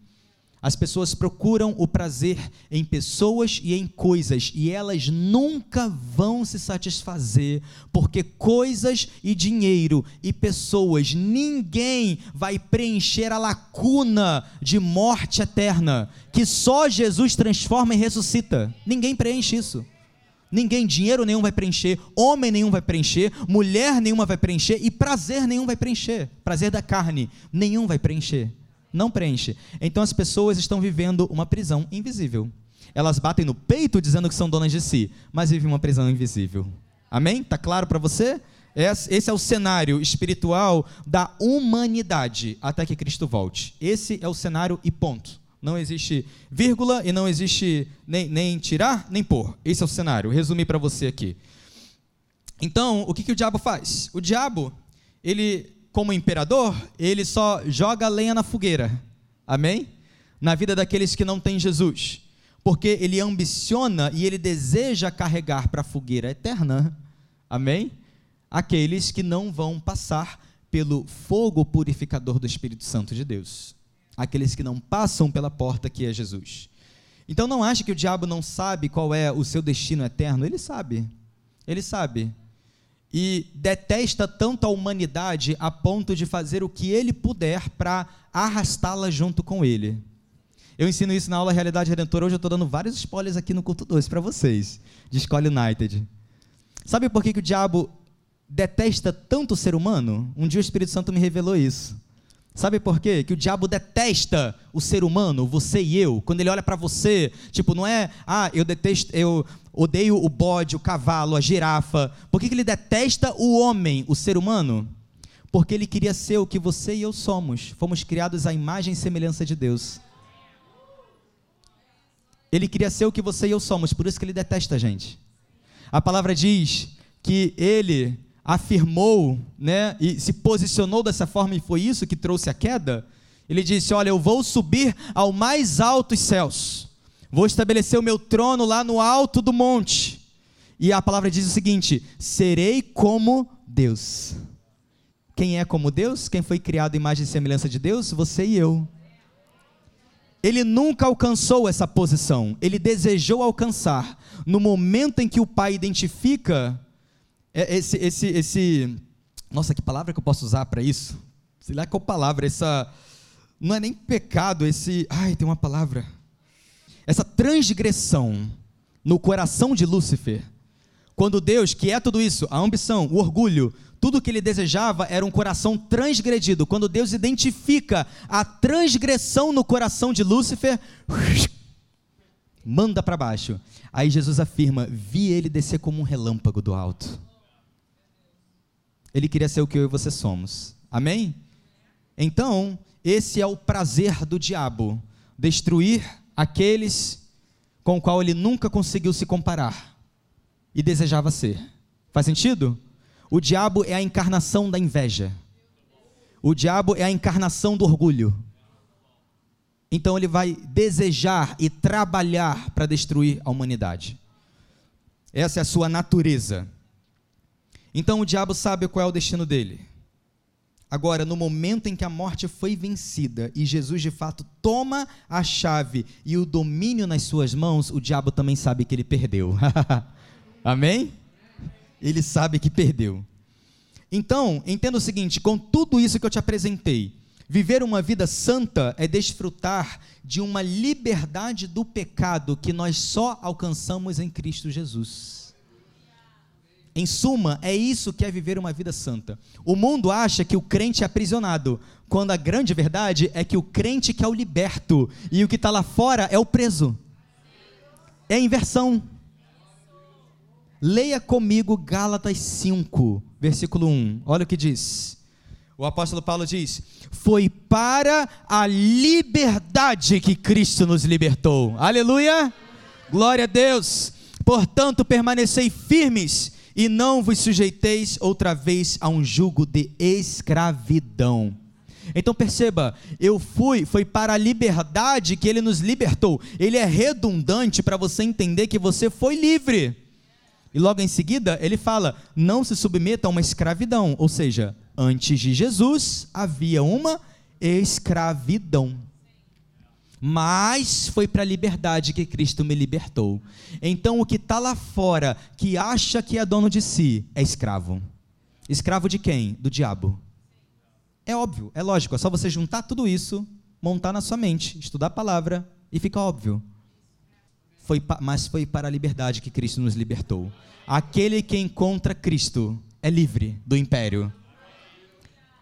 As pessoas procuram o prazer em pessoas e em coisas, e elas nunca vão se satisfazer, porque coisas e dinheiro e pessoas, ninguém vai preencher a lacuna de morte eterna, que só Jesus transforma e ressuscita. Ninguém preenche isso. Ninguém, dinheiro nenhum vai preencher, homem nenhum vai preencher, mulher nenhuma vai preencher e prazer nenhum vai preencher. Prazer da carne, nenhum vai preencher não preenche. Então as pessoas estão vivendo uma prisão invisível. Elas batem no peito dizendo que são donas de si, mas vivem uma prisão invisível. Amém? Tá claro para você? Esse é o cenário espiritual da humanidade até que Cristo volte. Esse é o cenário e ponto. Não existe vírgula e não existe nem, nem tirar nem pôr. Esse é o cenário. Resumi para você aqui. Então, o que, que o diabo faz? O diabo, ele como imperador, ele só joga lenha na fogueira. Amém? Na vida daqueles que não têm Jesus. Porque ele ambiciona e ele deseja carregar para a fogueira eterna. Amém? Aqueles que não vão passar pelo fogo purificador do Espírito Santo de Deus. Aqueles que não passam pela porta que é Jesus. Então não ache que o diabo não sabe qual é o seu destino eterno. Ele sabe. Ele sabe e detesta tanto a humanidade a ponto de fazer o que ele puder para arrastá-la junto com ele. Eu ensino isso na aula Realidade Redentora. Hoje eu estou dando vários spoilers aqui no culto 2 para vocês, de Escola United. Sabe por que, que o diabo detesta tanto o ser humano? Um dia o Espírito Santo me revelou isso. Sabe por quê? Que o diabo detesta o ser humano, você e eu. Quando ele olha para você, tipo, não é, ah, eu detesto, eu odeio o bode, o cavalo, a girafa. Por que, que ele detesta o homem, o ser humano? Porque ele queria ser o que você e eu somos. Fomos criados à imagem e semelhança de Deus. Ele queria ser o que você e eu somos, por isso que ele detesta a gente. A palavra diz que ele afirmou, né, e se posicionou dessa forma e foi isso que trouxe a queda. Ele disse: "Olha, eu vou subir ao mais altos céus Vou estabelecer o meu trono lá no alto do monte. E a palavra diz o seguinte: serei como Deus. Quem é como Deus? Quem foi criado em imagem e semelhança de Deus? Você e eu. Ele nunca alcançou essa posição, ele desejou alcançar. No momento em que o pai identifica esse, esse, esse. Nossa, que palavra que eu posso usar para isso? Sei lá qual palavra, essa. Não é nem pecado, esse. Ai, tem uma palavra. Essa transgressão no coração de Lúcifer. Quando Deus, que é tudo isso, a ambição, o orgulho, tudo que ele desejava era um coração transgredido. Quando Deus identifica a transgressão no coração de Lúcifer, manda para baixo. Aí Jesus afirma: Vi ele descer como um relâmpago do alto. Ele queria ser o que eu e você somos. Amém? Então, esse é o prazer do diabo: destruir aqueles com o qual ele nunca conseguiu se comparar e desejava ser. Faz sentido? O diabo é a encarnação da inveja. O diabo é a encarnação do orgulho. Então ele vai desejar e trabalhar para destruir a humanidade. Essa é a sua natureza. Então o diabo sabe qual é o destino dele. Agora, no momento em que a morte foi vencida e Jesus de fato toma a chave e o domínio nas suas mãos, o diabo também sabe que ele perdeu. Amém? ele sabe que perdeu. Então, entenda o seguinte: com tudo isso que eu te apresentei, viver uma vida santa é desfrutar de uma liberdade do pecado que nós só alcançamos em Cristo Jesus. Em suma, é isso que é viver uma vida santa. O mundo acha que o crente é aprisionado, quando a grande verdade é que o crente que é o liberto e o que está lá fora é o preso. É a inversão. Leia comigo Gálatas 5, versículo 1. Olha o que diz. O apóstolo Paulo diz: Foi para a liberdade que Cristo nos libertou. Aleluia! Glória a Deus! Portanto, permanecei firmes e não vos sujeiteis outra vez a um jugo de escravidão. Então perceba, eu fui, foi para a liberdade que ele nos libertou. Ele é redundante para você entender que você foi livre. E logo em seguida, ele fala: não se submeta a uma escravidão. Ou seja, antes de Jesus havia uma escravidão. Mas foi para a liberdade que Cristo me libertou. Então, o que está lá fora, que acha que é dono de si, é escravo. Escravo de quem? Do diabo. É óbvio, é lógico, é só você juntar tudo isso, montar na sua mente, estudar a palavra e fica óbvio foi, mas foi para a liberdade que Cristo nos libertou. Aquele que encontra Cristo é livre do império.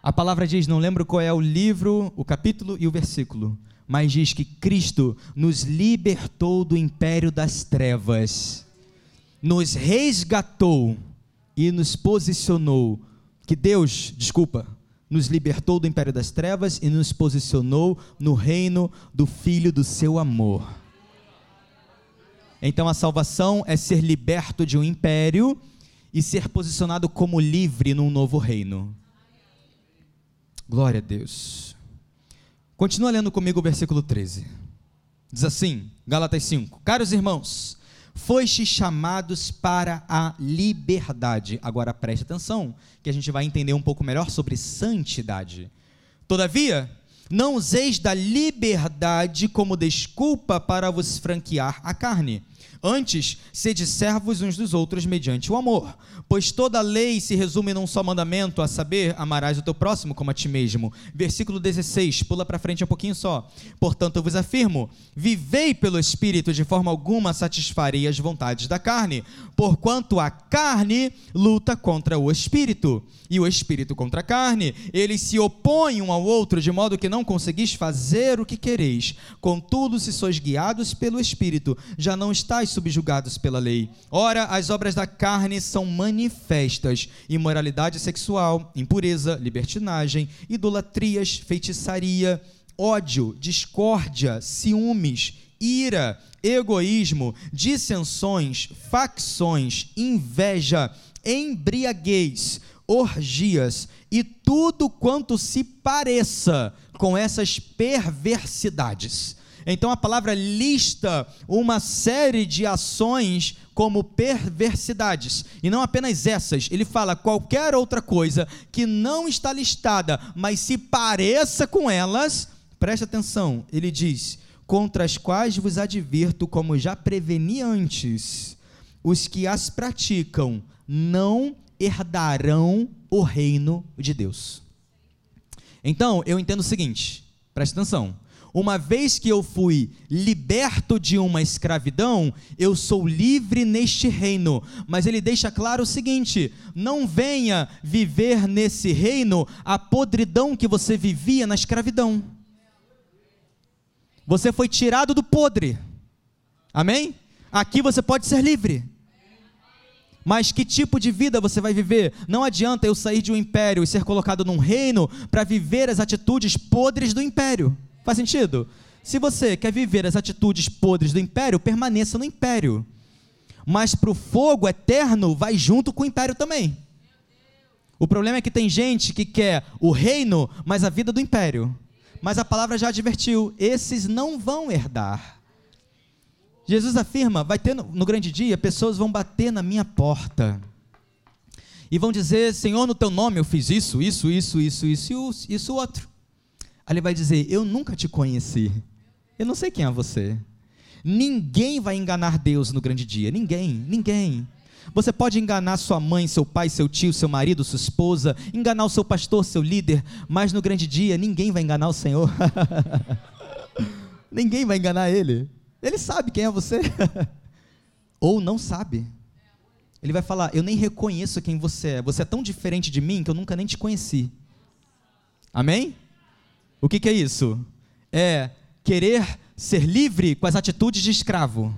A palavra diz, não lembro qual é o livro, o capítulo e o versículo, mas diz que Cristo nos libertou do império das trevas, nos resgatou e nos posicionou. Que Deus, desculpa, nos libertou do império das trevas e nos posicionou no reino do Filho do seu amor. Então a salvação é ser liberto de um império e ser posicionado como livre num novo reino. Glória a Deus. Continua lendo comigo o versículo 13. Diz assim, Gálatas 5: Caros irmãos, foste chamados para a liberdade. Agora preste atenção, que a gente vai entender um pouco melhor sobre santidade. Todavia, não useis da liberdade como desculpa para vos franquear a carne Antes, sede servos uns dos outros mediante o amor. Pois toda a lei se resume num só mandamento, a saber, amarás o teu próximo como a ti mesmo. Versículo 16, pula para frente um pouquinho só. Portanto, eu vos afirmo: vivei pelo Espírito, de forma alguma satisfarei as vontades da carne, porquanto a carne luta contra o Espírito, e o Espírito contra a carne. Eles se opõem um ao outro, de modo que não conseguis fazer o que quereis. Contudo, se sois guiados pelo Espírito, já não estáis subjugados pela lei. Ora, as obras da carne são manifestas: imoralidade sexual, impureza, libertinagem, idolatrias, feitiçaria, ódio, discórdia, ciúmes, ira, egoísmo, dissensões, facções, inveja, embriaguez, orgias e tudo quanto se pareça com essas perversidades então a palavra lista uma série de ações como perversidades, e não apenas essas, ele fala qualquer outra coisa que não está listada, mas se pareça com elas, preste atenção, ele diz: contra as quais vos advirto, como já preveni antes: os que as praticam não herdarão o reino de Deus. Então, eu entendo o seguinte, preste atenção. Uma vez que eu fui liberto de uma escravidão, eu sou livre neste reino. Mas ele deixa claro o seguinte: não venha viver nesse reino a podridão que você vivia na escravidão. Você foi tirado do podre. Amém? Aqui você pode ser livre. Mas que tipo de vida você vai viver? Não adianta eu sair de um império e ser colocado num reino para viver as atitudes podres do império. Faz sentido? Se você quer viver as atitudes podres do império, permaneça no império. Mas para o fogo eterno, vai junto com o império também. O problema é que tem gente que quer o reino, mas a vida do império. Mas a palavra já advertiu: esses não vão herdar. Jesus afirma: vai ter no, no grande dia, pessoas vão bater na minha porta e vão dizer: Senhor, no teu nome eu fiz isso, isso, isso, isso, isso isso outro. Aí ele vai dizer: Eu nunca te conheci. Eu não sei quem é você. Ninguém vai enganar Deus no grande dia. Ninguém, ninguém. Você pode enganar sua mãe, seu pai, seu tio, seu marido, sua esposa, enganar o seu pastor, seu líder, mas no grande dia ninguém vai enganar o Senhor. ninguém vai enganar ele. Ele sabe quem é você. Ou não sabe. Ele vai falar: Eu nem reconheço quem você é. Você é tão diferente de mim que eu nunca nem te conheci. Amém? O que, que é isso? É querer ser livre com as atitudes de escravo.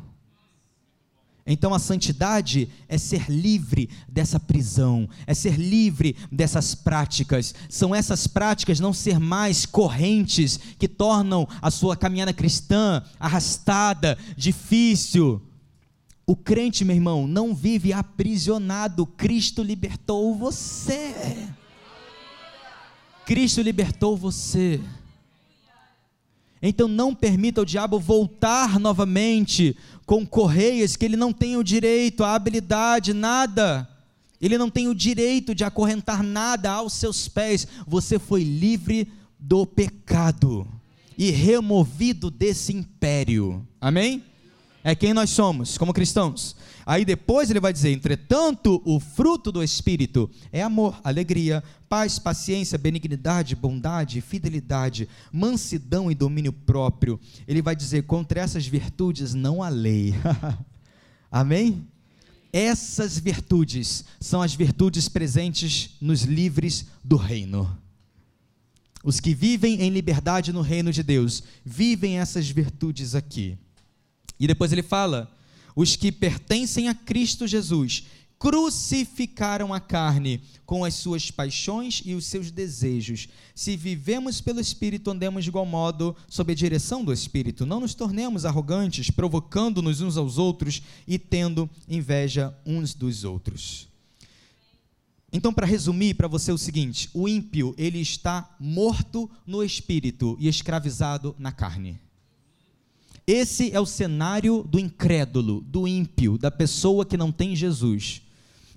Então a santidade é ser livre dessa prisão, é ser livre dessas práticas. São essas práticas não ser mais correntes que tornam a sua caminhada cristã arrastada, difícil. O crente, meu irmão, não vive aprisionado. Cristo libertou você. Cristo libertou você. Então não permita o diabo voltar novamente com correias que ele não tem o direito, a habilidade, nada. Ele não tem o direito de acorrentar nada aos seus pés. Você foi livre do pecado e removido desse império. Amém? É quem nós somos como cristãos. Aí depois ele vai dizer: entretanto, o fruto do Espírito é amor, alegria, paz, paciência, benignidade, bondade, fidelidade, mansidão e domínio próprio. Ele vai dizer: contra essas virtudes não há lei. Amém? Essas virtudes são as virtudes presentes nos livres do reino. Os que vivem em liberdade no reino de Deus vivem essas virtudes aqui. E depois ele fala: os que pertencem a Cristo Jesus crucificaram a carne com as suas paixões e os seus desejos. Se vivemos pelo Espírito, andemos de igual modo sob a direção do Espírito. Não nos tornemos arrogantes, provocando-nos uns aos outros e tendo inveja uns dos outros. Então, para resumir para você é o seguinte: o ímpio ele está morto no espírito e escravizado na carne. Esse é o cenário do incrédulo, do ímpio, da pessoa que não tem Jesus.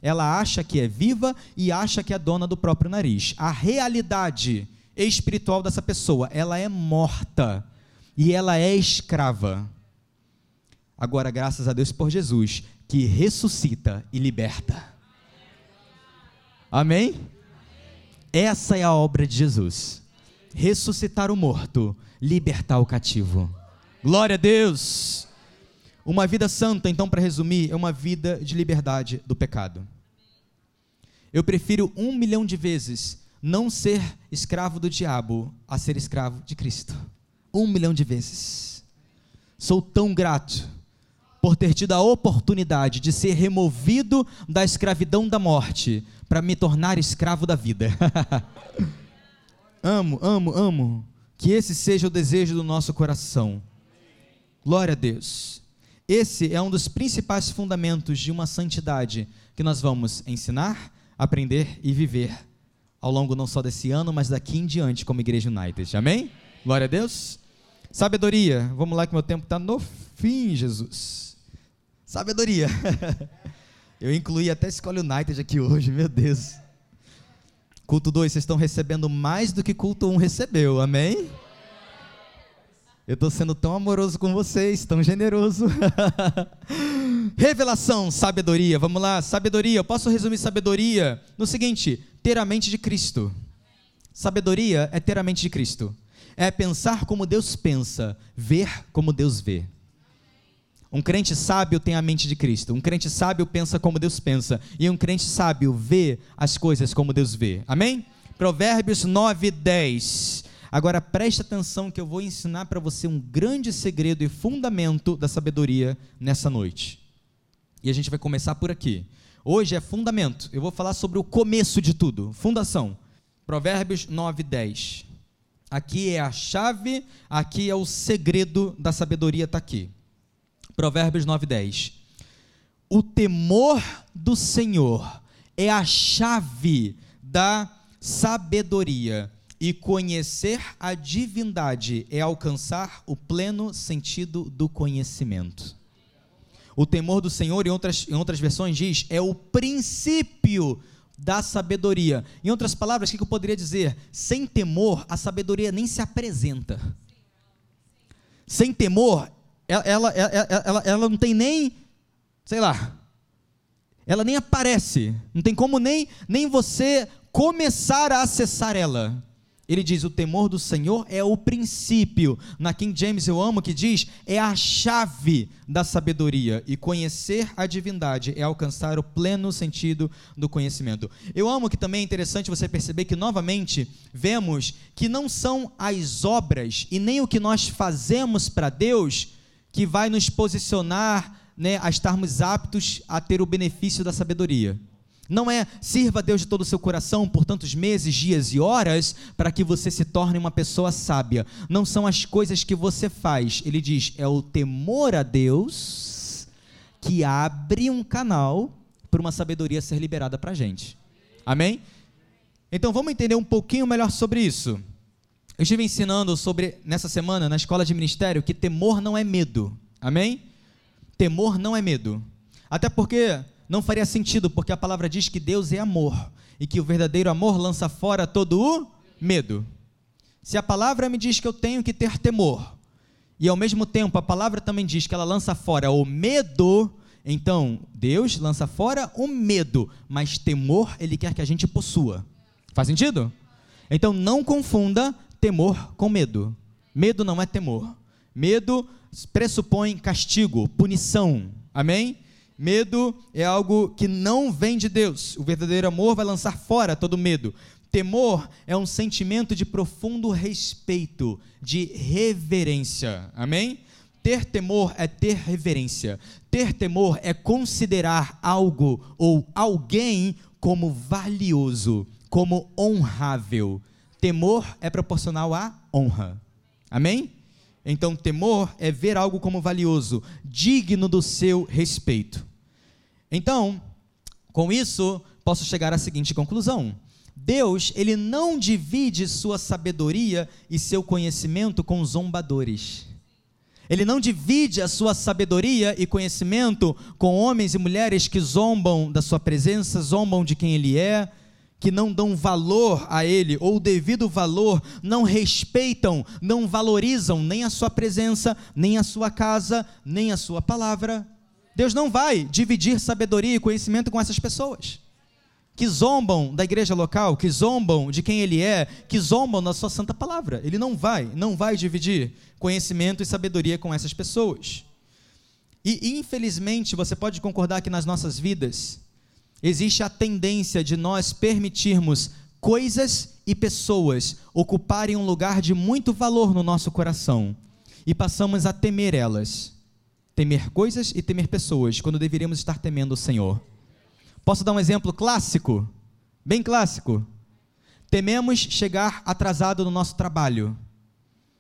Ela acha que é viva e acha que é dona do próprio nariz. A realidade espiritual dessa pessoa, ela é morta e ela é escrava. Agora, graças a Deus por Jesus, que ressuscita e liberta. Amém? Essa é a obra de Jesus. Ressuscitar o morto, libertar o cativo. Glória a Deus. Uma vida santa, então, para resumir, é uma vida de liberdade do pecado. Eu prefiro um milhão de vezes não ser escravo do diabo a ser escravo de Cristo. Um milhão de vezes. Sou tão grato por ter tido a oportunidade de ser removido da escravidão da morte para me tornar escravo da vida. amo, amo, amo. Que esse seja o desejo do nosso coração. Glória a Deus. Esse é um dos principais fundamentos de uma santidade que nós vamos ensinar, aprender e viver ao longo não só desse ano, mas daqui em diante como Igreja United. Amém? Glória a Deus. Sabedoria. Vamos lá que meu tempo está no fim, Jesus. Sabedoria. Eu incluí até Escola United aqui hoje, meu Deus. Culto 2, vocês estão recebendo mais do que culto 1 um recebeu, amém? Eu estou sendo tão amoroso com vocês, tão generoso. Revelação, sabedoria. Vamos lá, sabedoria. Eu posso resumir sabedoria no seguinte: ter a mente de Cristo. Sabedoria é ter a mente de Cristo. É pensar como Deus pensa, ver como Deus vê. Um crente sábio tem a mente de Cristo. Um crente sábio pensa como Deus pensa. E um crente sábio vê as coisas como Deus vê. Amém? Provérbios 9, 10. Agora preste atenção que eu vou ensinar para você um grande segredo e fundamento da sabedoria nessa noite. E a gente vai começar por aqui. Hoje é fundamento. Eu vou falar sobre o começo de tudo, fundação. Provérbios 9, 10. Aqui é a chave, aqui é o segredo da sabedoria, está aqui. Provérbios 9, 10. O temor do Senhor é a chave da sabedoria e conhecer a divindade é alcançar o pleno sentido do conhecimento. O temor do Senhor, em outras, em outras versões, diz, é o princípio da sabedoria. Em outras palavras, o que eu poderia dizer? Sem temor, a sabedoria nem se apresenta. Sem temor, ela, ela, ela, ela, não tem nem, sei lá, ela nem aparece. Não tem como nem, nem você começar a acessar ela. Ele diz: o temor do Senhor é o princípio. Na King James eu amo que diz: é a chave da sabedoria. E conhecer a divindade é alcançar o pleno sentido do conhecimento. Eu amo que também é interessante você perceber que, novamente, vemos que não são as obras e nem o que nós fazemos para Deus que vai nos posicionar né, a estarmos aptos a ter o benefício da sabedoria. Não é sirva a Deus de todo o seu coração por tantos meses, dias e horas para que você se torne uma pessoa sábia. Não são as coisas que você faz. Ele diz: é o temor a Deus que abre um canal para uma sabedoria ser liberada para a gente. Amém? Então vamos entender um pouquinho melhor sobre isso. Eu estive ensinando sobre, nessa semana, na escola de ministério, que temor não é medo. Amém? Temor não é medo. Até porque não faria sentido, porque a palavra diz que Deus é amor e que o verdadeiro amor lança fora todo o medo. Se a palavra me diz que eu tenho que ter temor, e ao mesmo tempo a palavra também diz que ela lança fora o medo, então Deus lança fora o medo, mas temor ele quer que a gente possua. Faz sentido? Então não confunda temor com medo. Medo não é temor. Medo pressupõe castigo, punição. Amém? Medo é algo que não vem de Deus. O verdadeiro amor vai lançar fora todo medo. Temor é um sentimento de profundo respeito, de reverência. Amém? Ter temor é ter reverência. Ter temor é considerar algo ou alguém como valioso, como honrável. Temor é proporcional à honra. Amém? Então, temor é ver algo como valioso, digno do seu respeito. Então, com isso, posso chegar à seguinte conclusão: Deus, ele não divide sua sabedoria e seu conhecimento com zombadores. Ele não divide a sua sabedoria e conhecimento com homens e mulheres que zombam da sua presença, zombam de quem ele é, que não dão valor a ele, ou o devido valor, não respeitam, não valorizam nem a sua presença, nem a sua casa, nem a sua palavra. Deus não vai dividir sabedoria e conhecimento com essas pessoas que zombam da igreja local, que zombam de quem ele é, que zombam da sua santa palavra. Ele não vai, não vai dividir conhecimento e sabedoria com essas pessoas. E infelizmente, você pode concordar que nas nossas vidas, existe a tendência de nós permitirmos coisas e pessoas ocuparem um lugar de muito valor no nosso coração e passamos a temer elas. Temer coisas e temer pessoas, quando deveríamos estar temendo o Senhor. Posso dar um exemplo clássico? Bem clássico. Tememos chegar atrasado no nosso trabalho,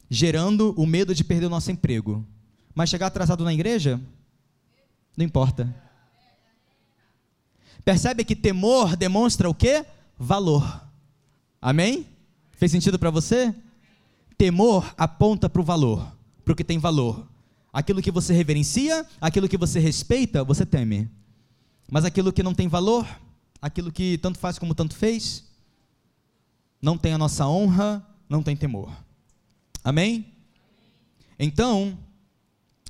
gerando o medo de perder o nosso emprego. Mas chegar atrasado na igreja? Não importa. Percebe que temor demonstra o quê? Valor. Amém? Fez sentido para você? Temor aponta para o valor, para o que tem valor. Aquilo que você reverencia, aquilo que você respeita, você teme. Mas aquilo que não tem valor, aquilo que tanto faz como tanto fez, não tem a nossa honra, não tem temor. Amém? Então,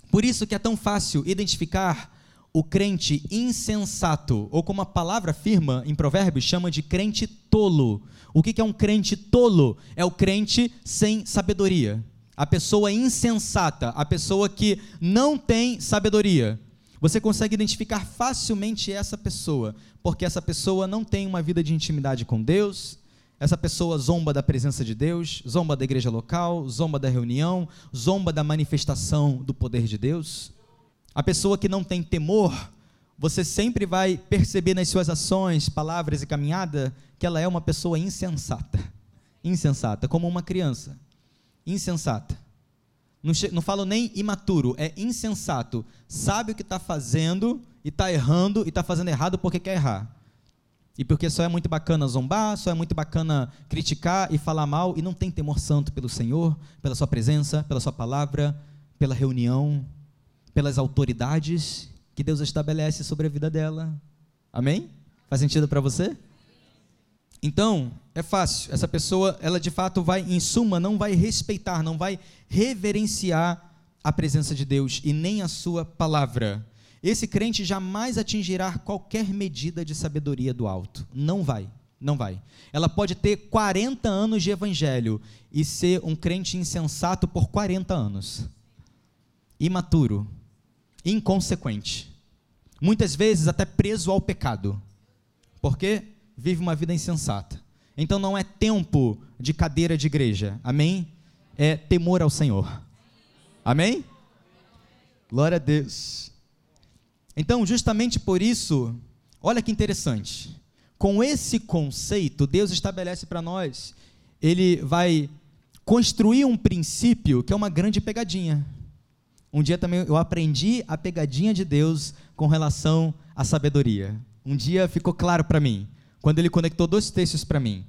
por isso que é tão fácil identificar o crente insensato, ou como a palavra afirma em Provérbios, chama de crente tolo. O que é um crente tolo? É o crente sem sabedoria. A pessoa insensata, a pessoa que não tem sabedoria. Você consegue identificar facilmente essa pessoa, porque essa pessoa não tem uma vida de intimidade com Deus, essa pessoa zomba da presença de Deus, zomba da igreja local, zomba da reunião, zomba da manifestação do poder de Deus. A pessoa que não tem temor, você sempre vai perceber nas suas ações, palavras e caminhada que ela é uma pessoa insensata. Insensata, como uma criança. Insensata. Não, não falo nem imaturo, é insensato. Sabe o que está fazendo e está errando e está fazendo errado porque quer errar. E porque só é muito bacana zombar, só é muito bacana criticar e falar mal e não tem temor santo pelo Senhor, pela Sua presença, pela Sua palavra, pela reunião, pelas autoridades que Deus estabelece sobre a vida dela. Amém? Faz sentido para você? Então, é fácil. Essa pessoa, ela de fato vai, em suma, não vai respeitar, não vai reverenciar a presença de Deus e nem a sua palavra. Esse crente jamais atingirá qualquer medida de sabedoria do alto. Não vai, não vai. Ela pode ter 40 anos de evangelho e ser um crente insensato por 40 anos. Imaturo, inconsequente. Muitas vezes até preso ao pecado. Porque vive uma vida insensata. Então não é tempo de cadeira de igreja. Amém? É temor ao Senhor. Amém? Glória a Deus. Então, justamente por isso, olha que interessante. Com esse conceito, Deus estabelece para nós, ele vai construir um princípio que é uma grande pegadinha. Um dia também eu aprendi a pegadinha de Deus com relação à sabedoria. Um dia ficou claro para mim, quando ele conectou dois textos para mim.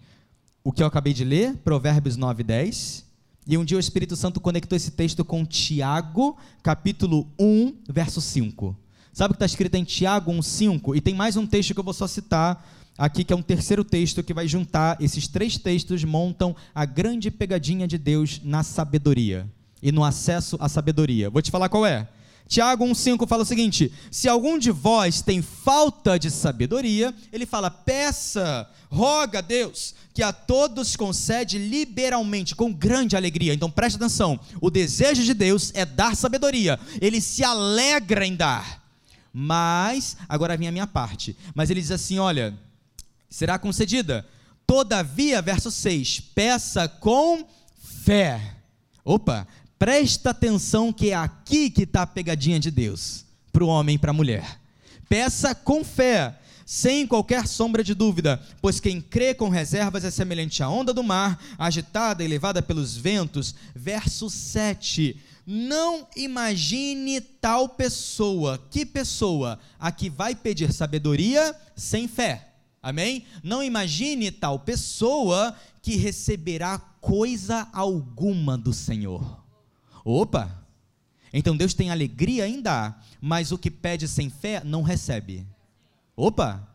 O que eu acabei de ler, Provérbios 9 e 10, e um dia o Espírito Santo conectou esse texto com Tiago, capítulo 1, verso 5. Sabe o que está escrito em Tiago 1,5? E tem mais um texto que eu vou só citar aqui, que é um terceiro texto que vai juntar esses três textos, montam a grande pegadinha de Deus na sabedoria e no acesso à sabedoria. Vou te falar qual é. Tiago 1,5 fala o seguinte: Se algum de vós tem falta de sabedoria, ele fala, peça, roga a Deus, que a todos concede liberalmente, com grande alegria. Então preste atenção: o desejo de Deus é dar sabedoria, ele se alegra em dar. Mas, agora vem a minha parte. Mas ele diz assim: olha, será concedida. Todavia, verso 6, peça com fé. Opa, presta atenção que é aqui que está a pegadinha de Deus, para o homem e para a mulher. Peça com fé, sem qualquer sombra de dúvida, pois quem crê com reservas é semelhante à onda do mar, agitada e levada pelos ventos. Verso 7 não imagine tal pessoa. Que pessoa? A que vai pedir sabedoria sem fé. Amém? Não imagine tal pessoa que receberá coisa alguma do Senhor. Opa! Então Deus tem alegria dar, mas o que pede sem fé não recebe. Opa!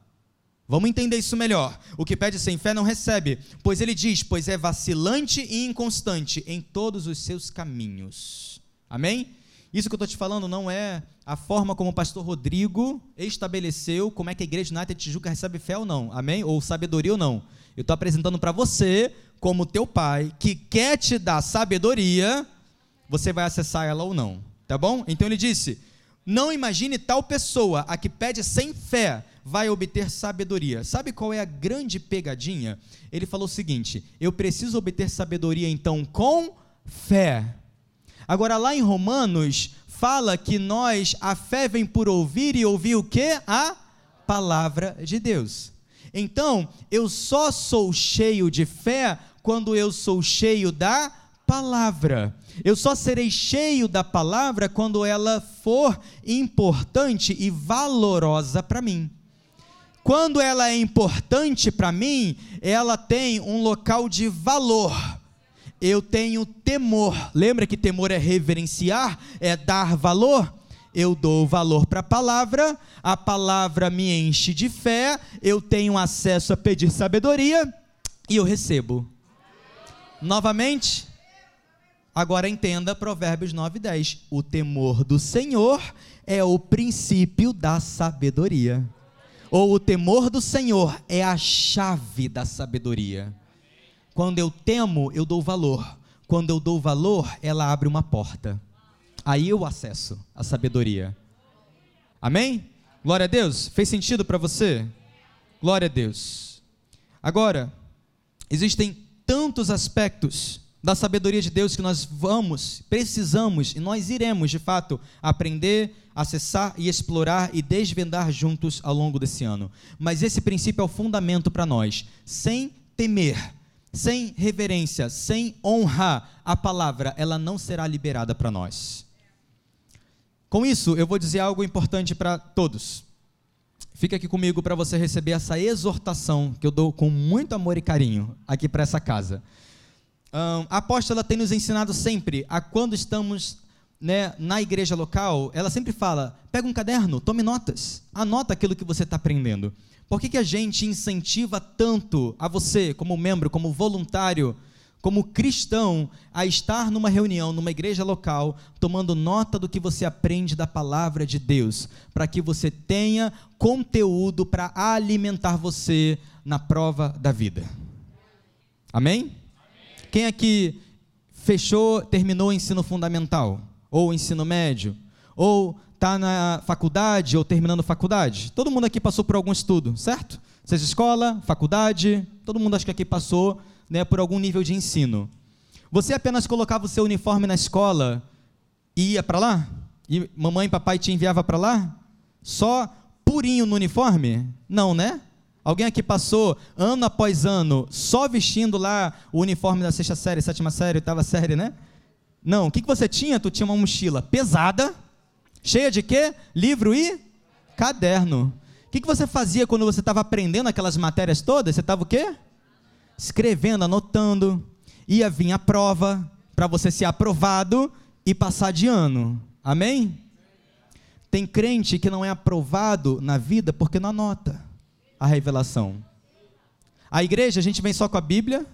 Vamos entender isso melhor. O que pede sem fé não recebe, pois ele diz: pois é vacilante e inconstante em todos os seus caminhos. Amém? Isso que eu estou te falando não é a forma como o pastor Rodrigo estabeleceu como é que a igreja United Tijuca recebe fé ou não. Amém? Ou sabedoria ou não. Eu estou apresentando para você, como teu pai, que quer te dar sabedoria, você vai acessar ela ou não. Tá bom? Então ele disse: Não imagine tal pessoa a que pede sem fé vai obter sabedoria. Sabe qual é a grande pegadinha? Ele falou o seguinte: Eu preciso obter sabedoria então com fé. Agora, lá em Romanos, fala que nós, a fé vem por ouvir e ouvir o que? A palavra de Deus. Então, eu só sou cheio de fé quando eu sou cheio da palavra. Eu só serei cheio da palavra quando ela for importante e valorosa para mim. Quando ela é importante para mim, ela tem um local de valor eu tenho temor. Lembra que temor é reverenciar, é dar valor? Eu dou valor para a palavra, a palavra me enche de fé, eu tenho acesso a pedir sabedoria e eu recebo. Novamente, Agora entenda Provérbios 9 e 10. O temor do Senhor é o princípio da sabedoria. Ou o temor do Senhor é a chave da sabedoria. Quando eu temo, eu dou valor. Quando eu dou valor, ela abre uma porta. Aí eu acesso a sabedoria. Amém? Glória a Deus. Fez sentido para você? Glória a Deus. Agora, existem tantos aspectos da sabedoria de Deus que nós vamos, precisamos e nós iremos, de fato, aprender, acessar e explorar e desvendar juntos ao longo desse ano. Mas esse princípio é o fundamento para nós. Sem temer, sem reverência, sem honra a palavra, ela não será liberada para nós. Com isso, eu vou dizer algo importante para todos. Fica aqui comigo para você receber essa exortação que eu dou com muito amor e carinho aqui para essa casa. A apóstola tem nos ensinado sempre a quando estamos né, na igreja local, ela sempre fala: pega um caderno, tome notas, anota aquilo que você está aprendendo. Por que, que a gente incentiva tanto a você, como membro, como voluntário, como cristão, a estar numa reunião, numa igreja local, tomando nota do que você aprende da palavra de Deus, para que você tenha conteúdo para alimentar você na prova da vida? Amém? Quem aqui fechou, terminou o ensino fundamental? Ou o ensino médio? Ou está na faculdade ou terminando faculdade? Todo mundo aqui passou por algum estudo, certo? Seja escola, faculdade, todo mundo acho que aqui passou né, por algum nível de ensino. Você apenas colocava o seu uniforme na escola e ia para lá? E mamãe e papai te enviava para lá? Só purinho no uniforme? Não, né? Alguém aqui passou ano após ano só vestindo lá o uniforme da sexta série, sétima série, oitava série, né? Não, o que, que você tinha? Tu tinha uma mochila pesada, cheia de quê? Livro e caderno. O que, que você fazia quando você estava aprendendo aquelas matérias todas? Você estava o quê? Escrevendo, anotando. Ia vir a prova para você ser aprovado e passar de ano. Amém? Tem crente que não é aprovado na vida porque não anota a revelação. A igreja, a gente vem só com a Bíblia,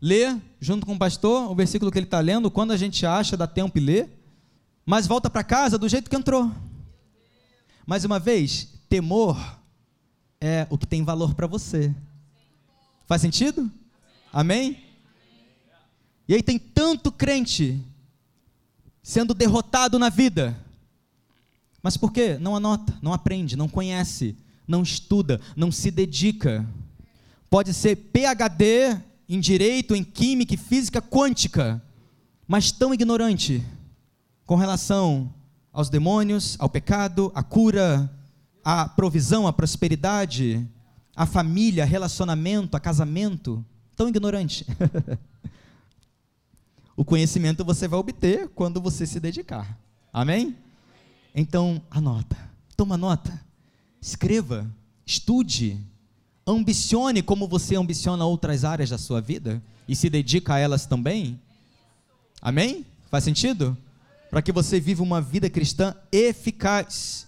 lê junto com o pastor o versículo que ele está lendo, quando a gente acha, dá tempo e lê, mas volta para casa do jeito que entrou. Mais uma vez, temor é o que tem valor para você. Faz sentido? Amém? E aí tem tanto crente sendo derrotado na vida. Mas por quê? Não anota, não aprende, não conhece, não estuda, não se dedica. Pode ser PhD em direito, em química e física quântica, mas tão ignorante com relação aos demônios, ao pecado, à cura, à provisão, à prosperidade, à família, relacionamento, a casamento, tão ignorante. o conhecimento você vai obter quando você se dedicar. Amém? Então, anota. Toma nota. Escreva, estude, ambicione como você ambiciona outras áreas da sua vida e se dedica a elas também. Amém? Faz sentido? Para que você viva uma vida cristã eficaz.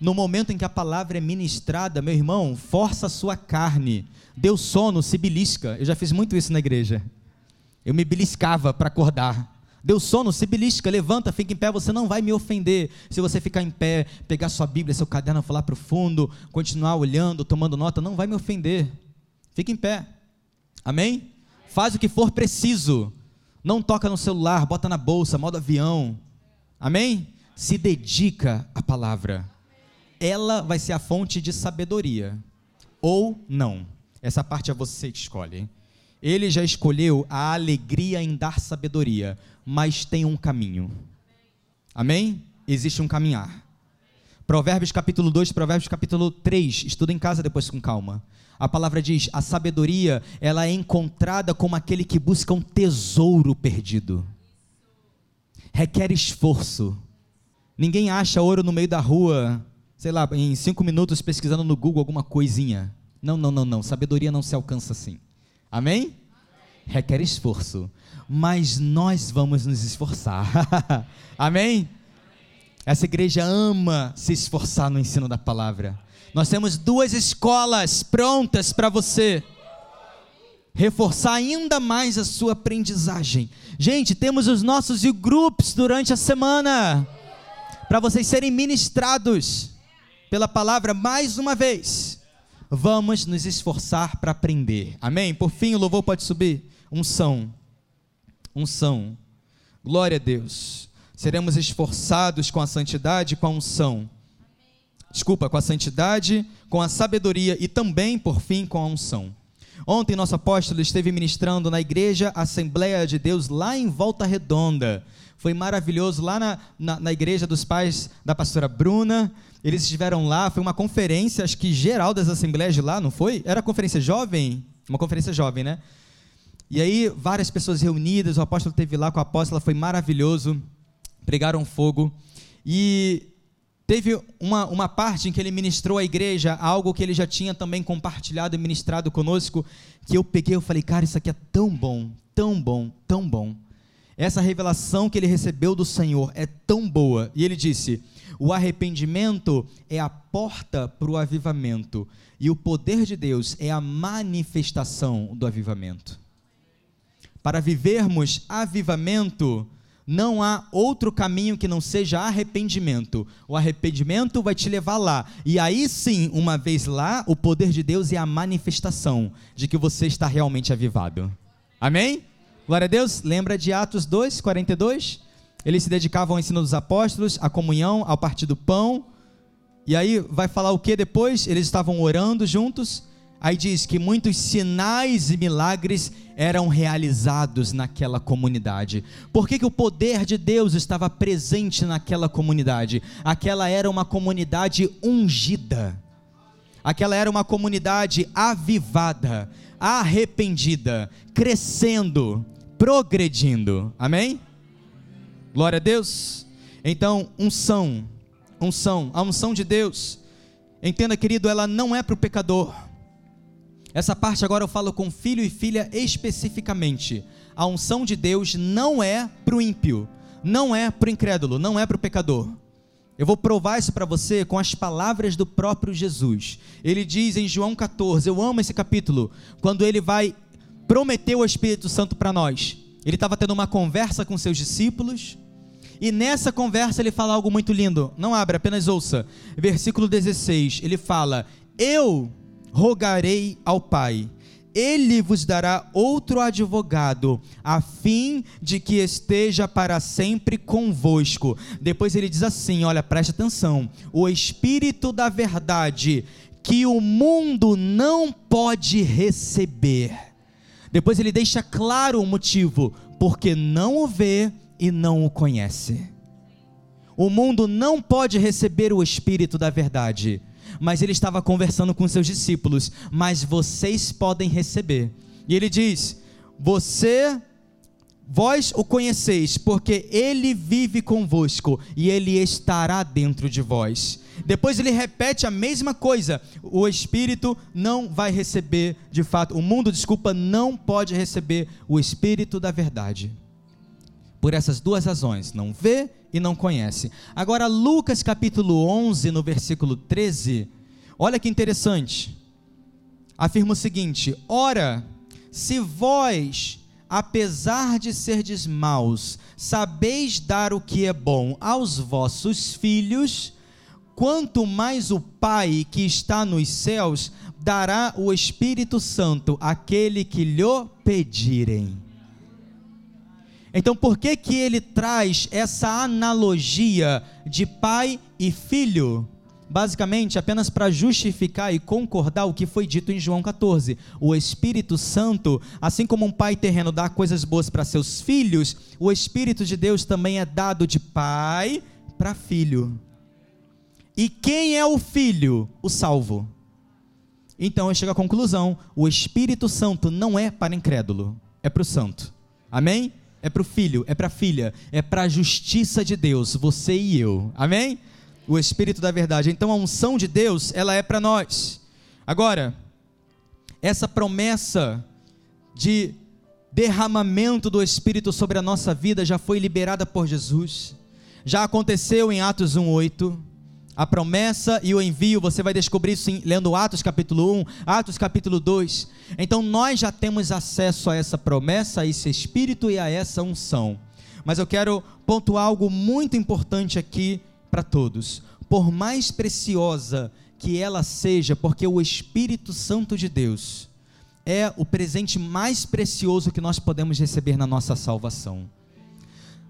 No momento em que a palavra é ministrada, meu irmão, força a sua carne. Deu sono, se belisca. Eu já fiz muito isso na igreja. Eu me beliscava para acordar. Deu sono, se belisca, levanta, fica em pé, você não vai me ofender. Se você ficar em pé, pegar sua Bíblia, seu caderno, falar para o fundo, continuar olhando, tomando nota, não vai me ofender. Fica em pé. Amém? Faz o que for preciso. Não toca no celular, bota na bolsa, modo avião. Amém? Se dedica à palavra. Ela vai ser a fonte de sabedoria. Ou não. Essa parte é você que escolhe. Ele já escolheu a alegria em dar sabedoria mas tem um caminho. Amém? Existe um caminhar. Provérbios capítulo 2, Provérbios capítulo 3, estuda em casa depois com calma. A palavra diz: a sabedoria, ela é encontrada como aquele que busca um tesouro perdido. Requer esforço. Ninguém acha ouro no meio da rua, sei lá, em cinco minutos pesquisando no Google alguma coisinha. Não, não, não, não. Sabedoria não se alcança assim. Amém? Requer esforço mas nós vamos nos esforçar. Amém? Essa igreja ama se esforçar no ensino da palavra. Nós temos duas escolas prontas para você. reforçar ainda mais a sua aprendizagem. Gente, temos os nossos grupos durante a semana para vocês serem ministrados pela palavra mais uma vez. Vamos nos esforçar para aprender. Amém? Por fim, o louvor pode subir. Unção. Unção. Glória a Deus. Seremos esforçados com a santidade e com a unção. Desculpa, com a santidade, com a sabedoria e também, por fim, com a unção. Ontem nosso apóstolo esteve ministrando na igreja Assembleia de Deus lá em Volta Redonda. Foi maravilhoso lá na, na, na, igreja dos pais da pastora Bruna. Eles estiveram lá, foi uma conferência, acho que geral das assembleias de lá, não foi? Era conferência jovem? Uma conferência jovem, né? E aí, várias pessoas reunidas, o apóstolo esteve lá com a apóstola, foi maravilhoso. Pregaram fogo. E Teve uma, uma parte em que ele ministrou à igreja algo que ele já tinha também compartilhado e ministrado conosco, que eu peguei e falei, cara, isso aqui é tão bom, tão bom, tão bom. Essa revelação que ele recebeu do Senhor é tão boa. E ele disse: o arrependimento é a porta para o avivamento, e o poder de Deus é a manifestação do avivamento. Para vivermos avivamento, não há outro caminho que não seja arrependimento. O arrependimento vai te levar lá. E aí sim, uma vez lá, o poder de Deus é a manifestação de que você está realmente avivado. Amém? Glória a Deus. Lembra de Atos 2, 42? Eles se dedicavam ao ensino dos apóstolos, à comunhão, ao partir do pão. E aí vai falar o que depois? Eles estavam orando juntos. Aí diz que muitos sinais e milagres eram realizados naquela comunidade. Por que, que o poder de Deus estava presente naquela comunidade? Aquela era uma comunidade ungida, aquela era uma comunidade avivada, arrependida, crescendo, progredindo. Amém? Glória a Deus. Então, unção, unção, a unção de Deus. Entenda, querido, ela não é para o pecador essa parte agora eu falo com filho e filha especificamente. A unção de Deus não é para o ímpio, não é para o incrédulo, não é para o pecador. Eu vou provar isso para você com as palavras do próprio Jesus. Ele diz em João 14, eu amo esse capítulo, quando ele vai prometer o Espírito Santo para nós. Ele estava tendo uma conversa com seus discípulos, e nessa conversa ele fala algo muito lindo. Não abre, apenas ouça. Versículo 16, ele fala: Eu rogarei ao Pai. Ele vos dará outro advogado, a fim de que esteja para sempre convosco. Depois ele diz assim: olha, preste atenção. O Espírito da Verdade, que o mundo não pode receber. Depois ele deixa claro o motivo: porque não o vê e não o conhece. O mundo não pode receber o Espírito da Verdade mas ele estava conversando com seus discípulos, mas vocês podem receber. E ele diz: Você Vós o conheceis, porque ele vive convosco e ele estará dentro de vós. Depois ele repete a mesma coisa. O espírito não vai receber, de fato, o mundo, desculpa, não pode receber o espírito da verdade. Por essas duas razões, não vê e não conhece. Agora, Lucas capítulo 11, no versículo 13, olha que interessante. Afirma o seguinte: Ora, se vós, apesar de serdes maus, sabeis dar o que é bom aos vossos filhos, quanto mais o Pai que está nos céus dará o Espírito Santo àquele que lhe pedirem. Então, por que que ele traz essa analogia de pai e filho? Basicamente, apenas para justificar e concordar o que foi dito em João 14. O Espírito Santo, assim como um pai terreno dá coisas boas para seus filhos, o Espírito de Deus também é dado de pai para filho. E quem é o filho? O salvo. Então eu chego à conclusão: o Espírito Santo não é para incrédulo, é para o santo. Amém? é para o filho, é para a filha, é para a justiça de Deus, você e eu. Amém? O Espírito da verdade. Então a unção de Deus, ela é para nós. Agora, essa promessa de derramamento do Espírito sobre a nossa vida já foi liberada por Jesus. Já aconteceu em Atos 1:8. A promessa e o envio, você vai descobrir isso lendo Atos capítulo 1, Atos capítulo 2. Então nós já temos acesso a essa promessa, a esse espírito e a essa unção. Mas eu quero pontuar algo muito importante aqui para todos. Por mais preciosa que ela seja, porque o Espírito Santo de Deus é o presente mais precioso que nós podemos receber na nossa salvação.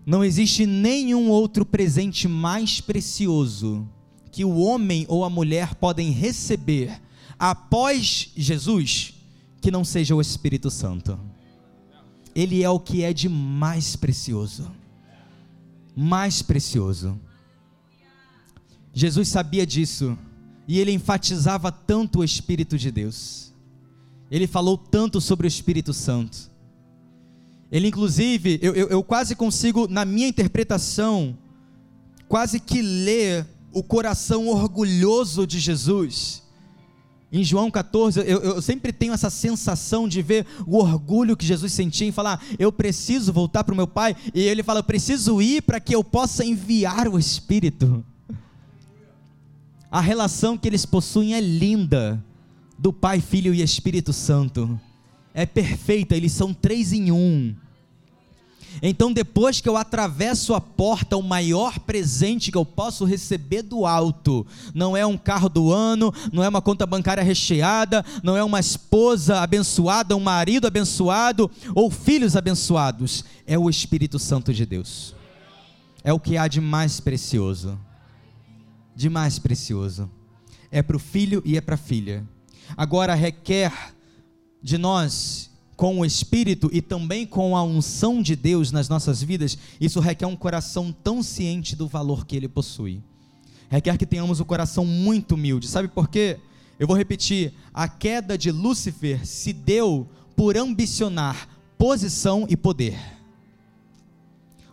Não existe nenhum outro presente mais precioso que o homem ou a mulher podem receber após Jesus que não seja o Espírito Santo. Ele é o que é de mais precioso. Mais precioso. Jesus sabia disso e ele enfatizava tanto o Espírito de Deus. Ele falou tanto sobre o Espírito Santo. Ele, inclusive, eu, eu, eu quase consigo, na minha interpretação, quase que ler o coração orgulhoso de Jesus. Em João 14, eu, eu, sempre tenho essa sensação de ver o orgulho que Jesus sentia em falar: Eu preciso voltar para o meu Pai. E ele fala: Eu preciso ir para que eu possa enviar o Espírito. A relação que eles possuem é linda, do Pai, Filho e Espírito Santo é perfeita, eles são três em um. Então, depois que eu atravesso a porta, o maior presente que eu posso receber do alto não é um carro do ano, não é uma conta bancária recheada, não é uma esposa abençoada, um marido abençoado ou filhos abençoados, é o Espírito Santo de Deus. É o que há de mais precioso. De mais precioso. É para o filho e é para a filha. Agora requer de nós com o Espírito e também com a unção de Deus nas nossas vidas, isso requer um coração tão ciente do valor que ele possui. Requer que tenhamos o um coração muito humilde. Sabe por quê? Eu vou repetir: a queda de Lúcifer se deu por ambicionar posição e poder.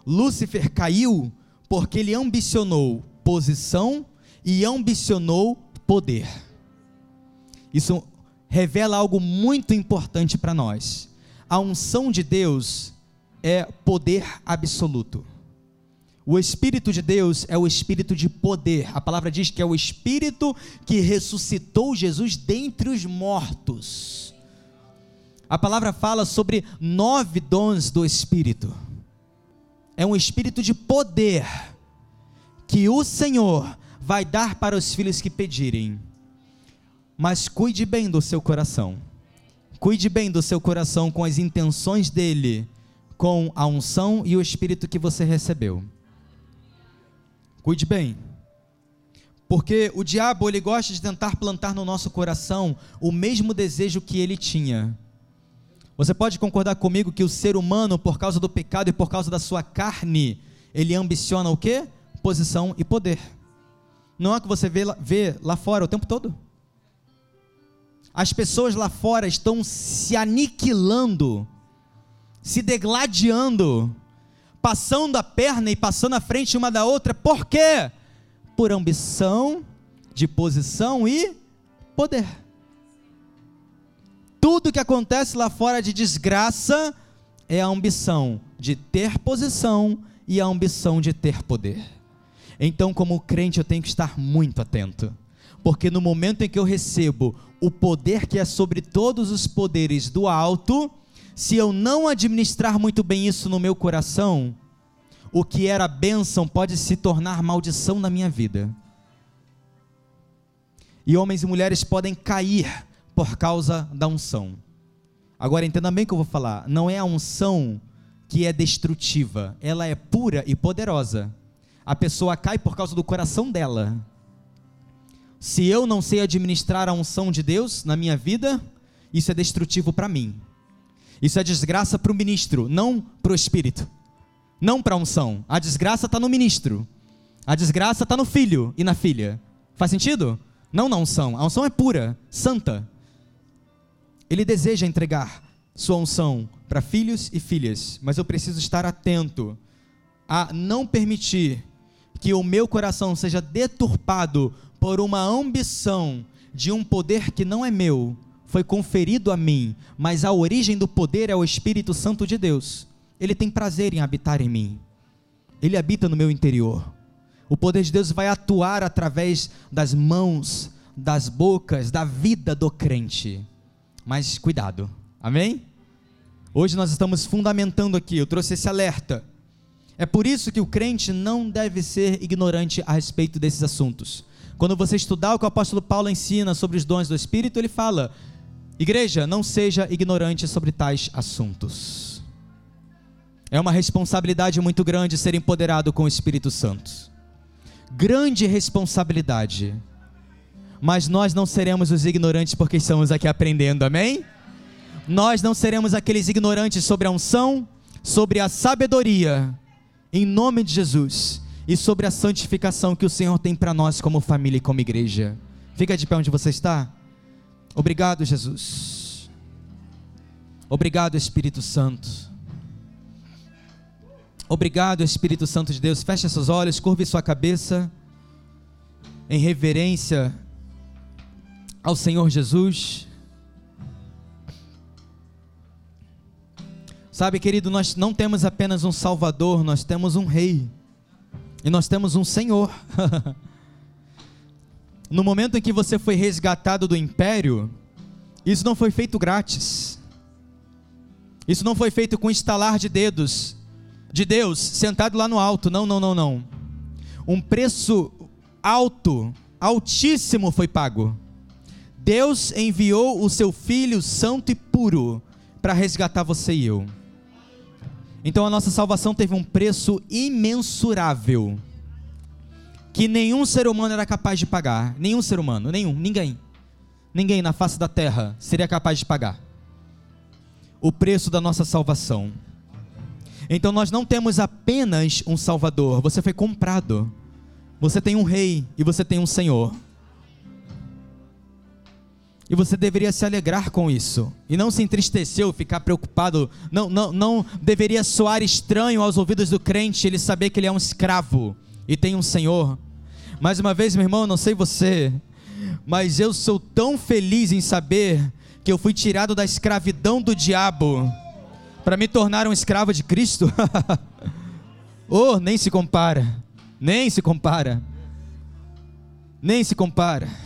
Lúcifer caiu porque ele ambicionou posição e ambicionou poder. Isso revela algo muito importante para nós. A unção de Deus é poder absoluto. O Espírito de Deus é o Espírito de poder. A palavra diz que é o Espírito que ressuscitou Jesus dentre os mortos. A palavra fala sobre nove dons do Espírito. É um Espírito de poder que o Senhor vai dar para os filhos que pedirem. Mas cuide bem do seu coração. Cuide bem do seu coração com as intenções dele, com a unção e o espírito que você recebeu. Cuide bem. Porque o diabo ele gosta de tentar plantar no nosso coração o mesmo desejo que ele tinha. Você pode concordar comigo que o ser humano, por causa do pecado e por causa da sua carne, ele ambiciona o quê? Posição e poder. Não é o que você vê vê lá fora o tempo todo? As pessoas lá fora estão se aniquilando, se degladiando, passando a perna e passando à frente uma da outra. Por quê? Por ambição, de posição e poder. Tudo que acontece lá fora de desgraça é a ambição de ter posição e a ambição de ter poder. Então, como crente, eu tenho que estar muito atento porque no momento em que eu recebo o poder que é sobre todos os poderes do alto, se eu não administrar muito bem isso no meu coração, o que era bênção pode se tornar maldição na minha vida. E homens e mulheres podem cair por causa da unção. Agora entenda bem o que eu vou falar. Não é a unção que é destrutiva, ela é pura e poderosa. A pessoa cai por causa do coração dela. Se eu não sei administrar a unção de Deus na minha vida, isso é destrutivo para mim. Isso é desgraça para o ministro, não para o espírito. Não para a unção. A desgraça está no ministro. A desgraça está no filho e na filha. Faz sentido? Não na unção. A unção é pura, santa. Ele deseja entregar sua unção para filhos e filhas, mas eu preciso estar atento a não permitir que o meu coração seja deturpado por uma ambição de um poder que não é meu, foi conferido a mim, mas a origem do poder é o Espírito Santo de Deus. Ele tem prazer em habitar em mim. Ele habita no meu interior. O poder de Deus vai atuar através das mãos, das bocas, da vida do crente. Mas cuidado, amém? Hoje nós estamos fundamentando aqui, eu trouxe esse alerta. É por isso que o crente não deve ser ignorante a respeito desses assuntos. Quando você estudar o que o apóstolo Paulo ensina sobre os dons do Espírito, ele fala: Igreja, não seja ignorante sobre tais assuntos. É uma responsabilidade muito grande ser empoderado com o Espírito Santo. Grande responsabilidade. Mas nós não seremos os ignorantes porque estamos aqui aprendendo, amém? Nós não seremos aqueles ignorantes sobre a unção, sobre a sabedoria, em nome de Jesus, e sobre a santificação que o Senhor tem para nós como família e como igreja. Fica de pé onde você está. Obrigado, Jesus. Obrigado, Espírito Santo. Obrigado, Espírito Santo de Deus. Feche seus olhos, curve sua cabeça em reverência ao Senhor Jesus. Sabe, querido, nós não temos apenas um Salvador, nós temos um Rei. E nós temos um Senhor. no momento em que você foi resgatado do império, isso não foi feito grátis. Isso não foi feito com estalar de dedos de Deus sentado lá no alto. Não, não, não, não. Um preço alto, altíssimo foi pago. Deus enviou o seu filho santo e puro para resgatar você e eu. Então a nossa salvação teve um preço imensurável que nenhum ser humano era capaz de pagar. Nenhum ser humano, nenhum, ninguém. Ninguém na face da terra seria capaz de pagar o preço da nossa salvação. Então nós não temos apenas um Salvador, você foi comprado. Você tem um rei e você tem um Senhor. E você deveria se alegrar com isso. E não se entristecer ou ficar preocupado. Não, não, não deveria soar estranho aos ouvidos do crente ele saber que ele é um escravo e tem um senhor. Mais uma vez, meu irmão, não sei você, mas eu sou tão feliz em saber que eu fui tirado da escravidão do diabo para me tornar um escravo de Cristo. oh, nem se compara. Nem se compara. Nem se compara.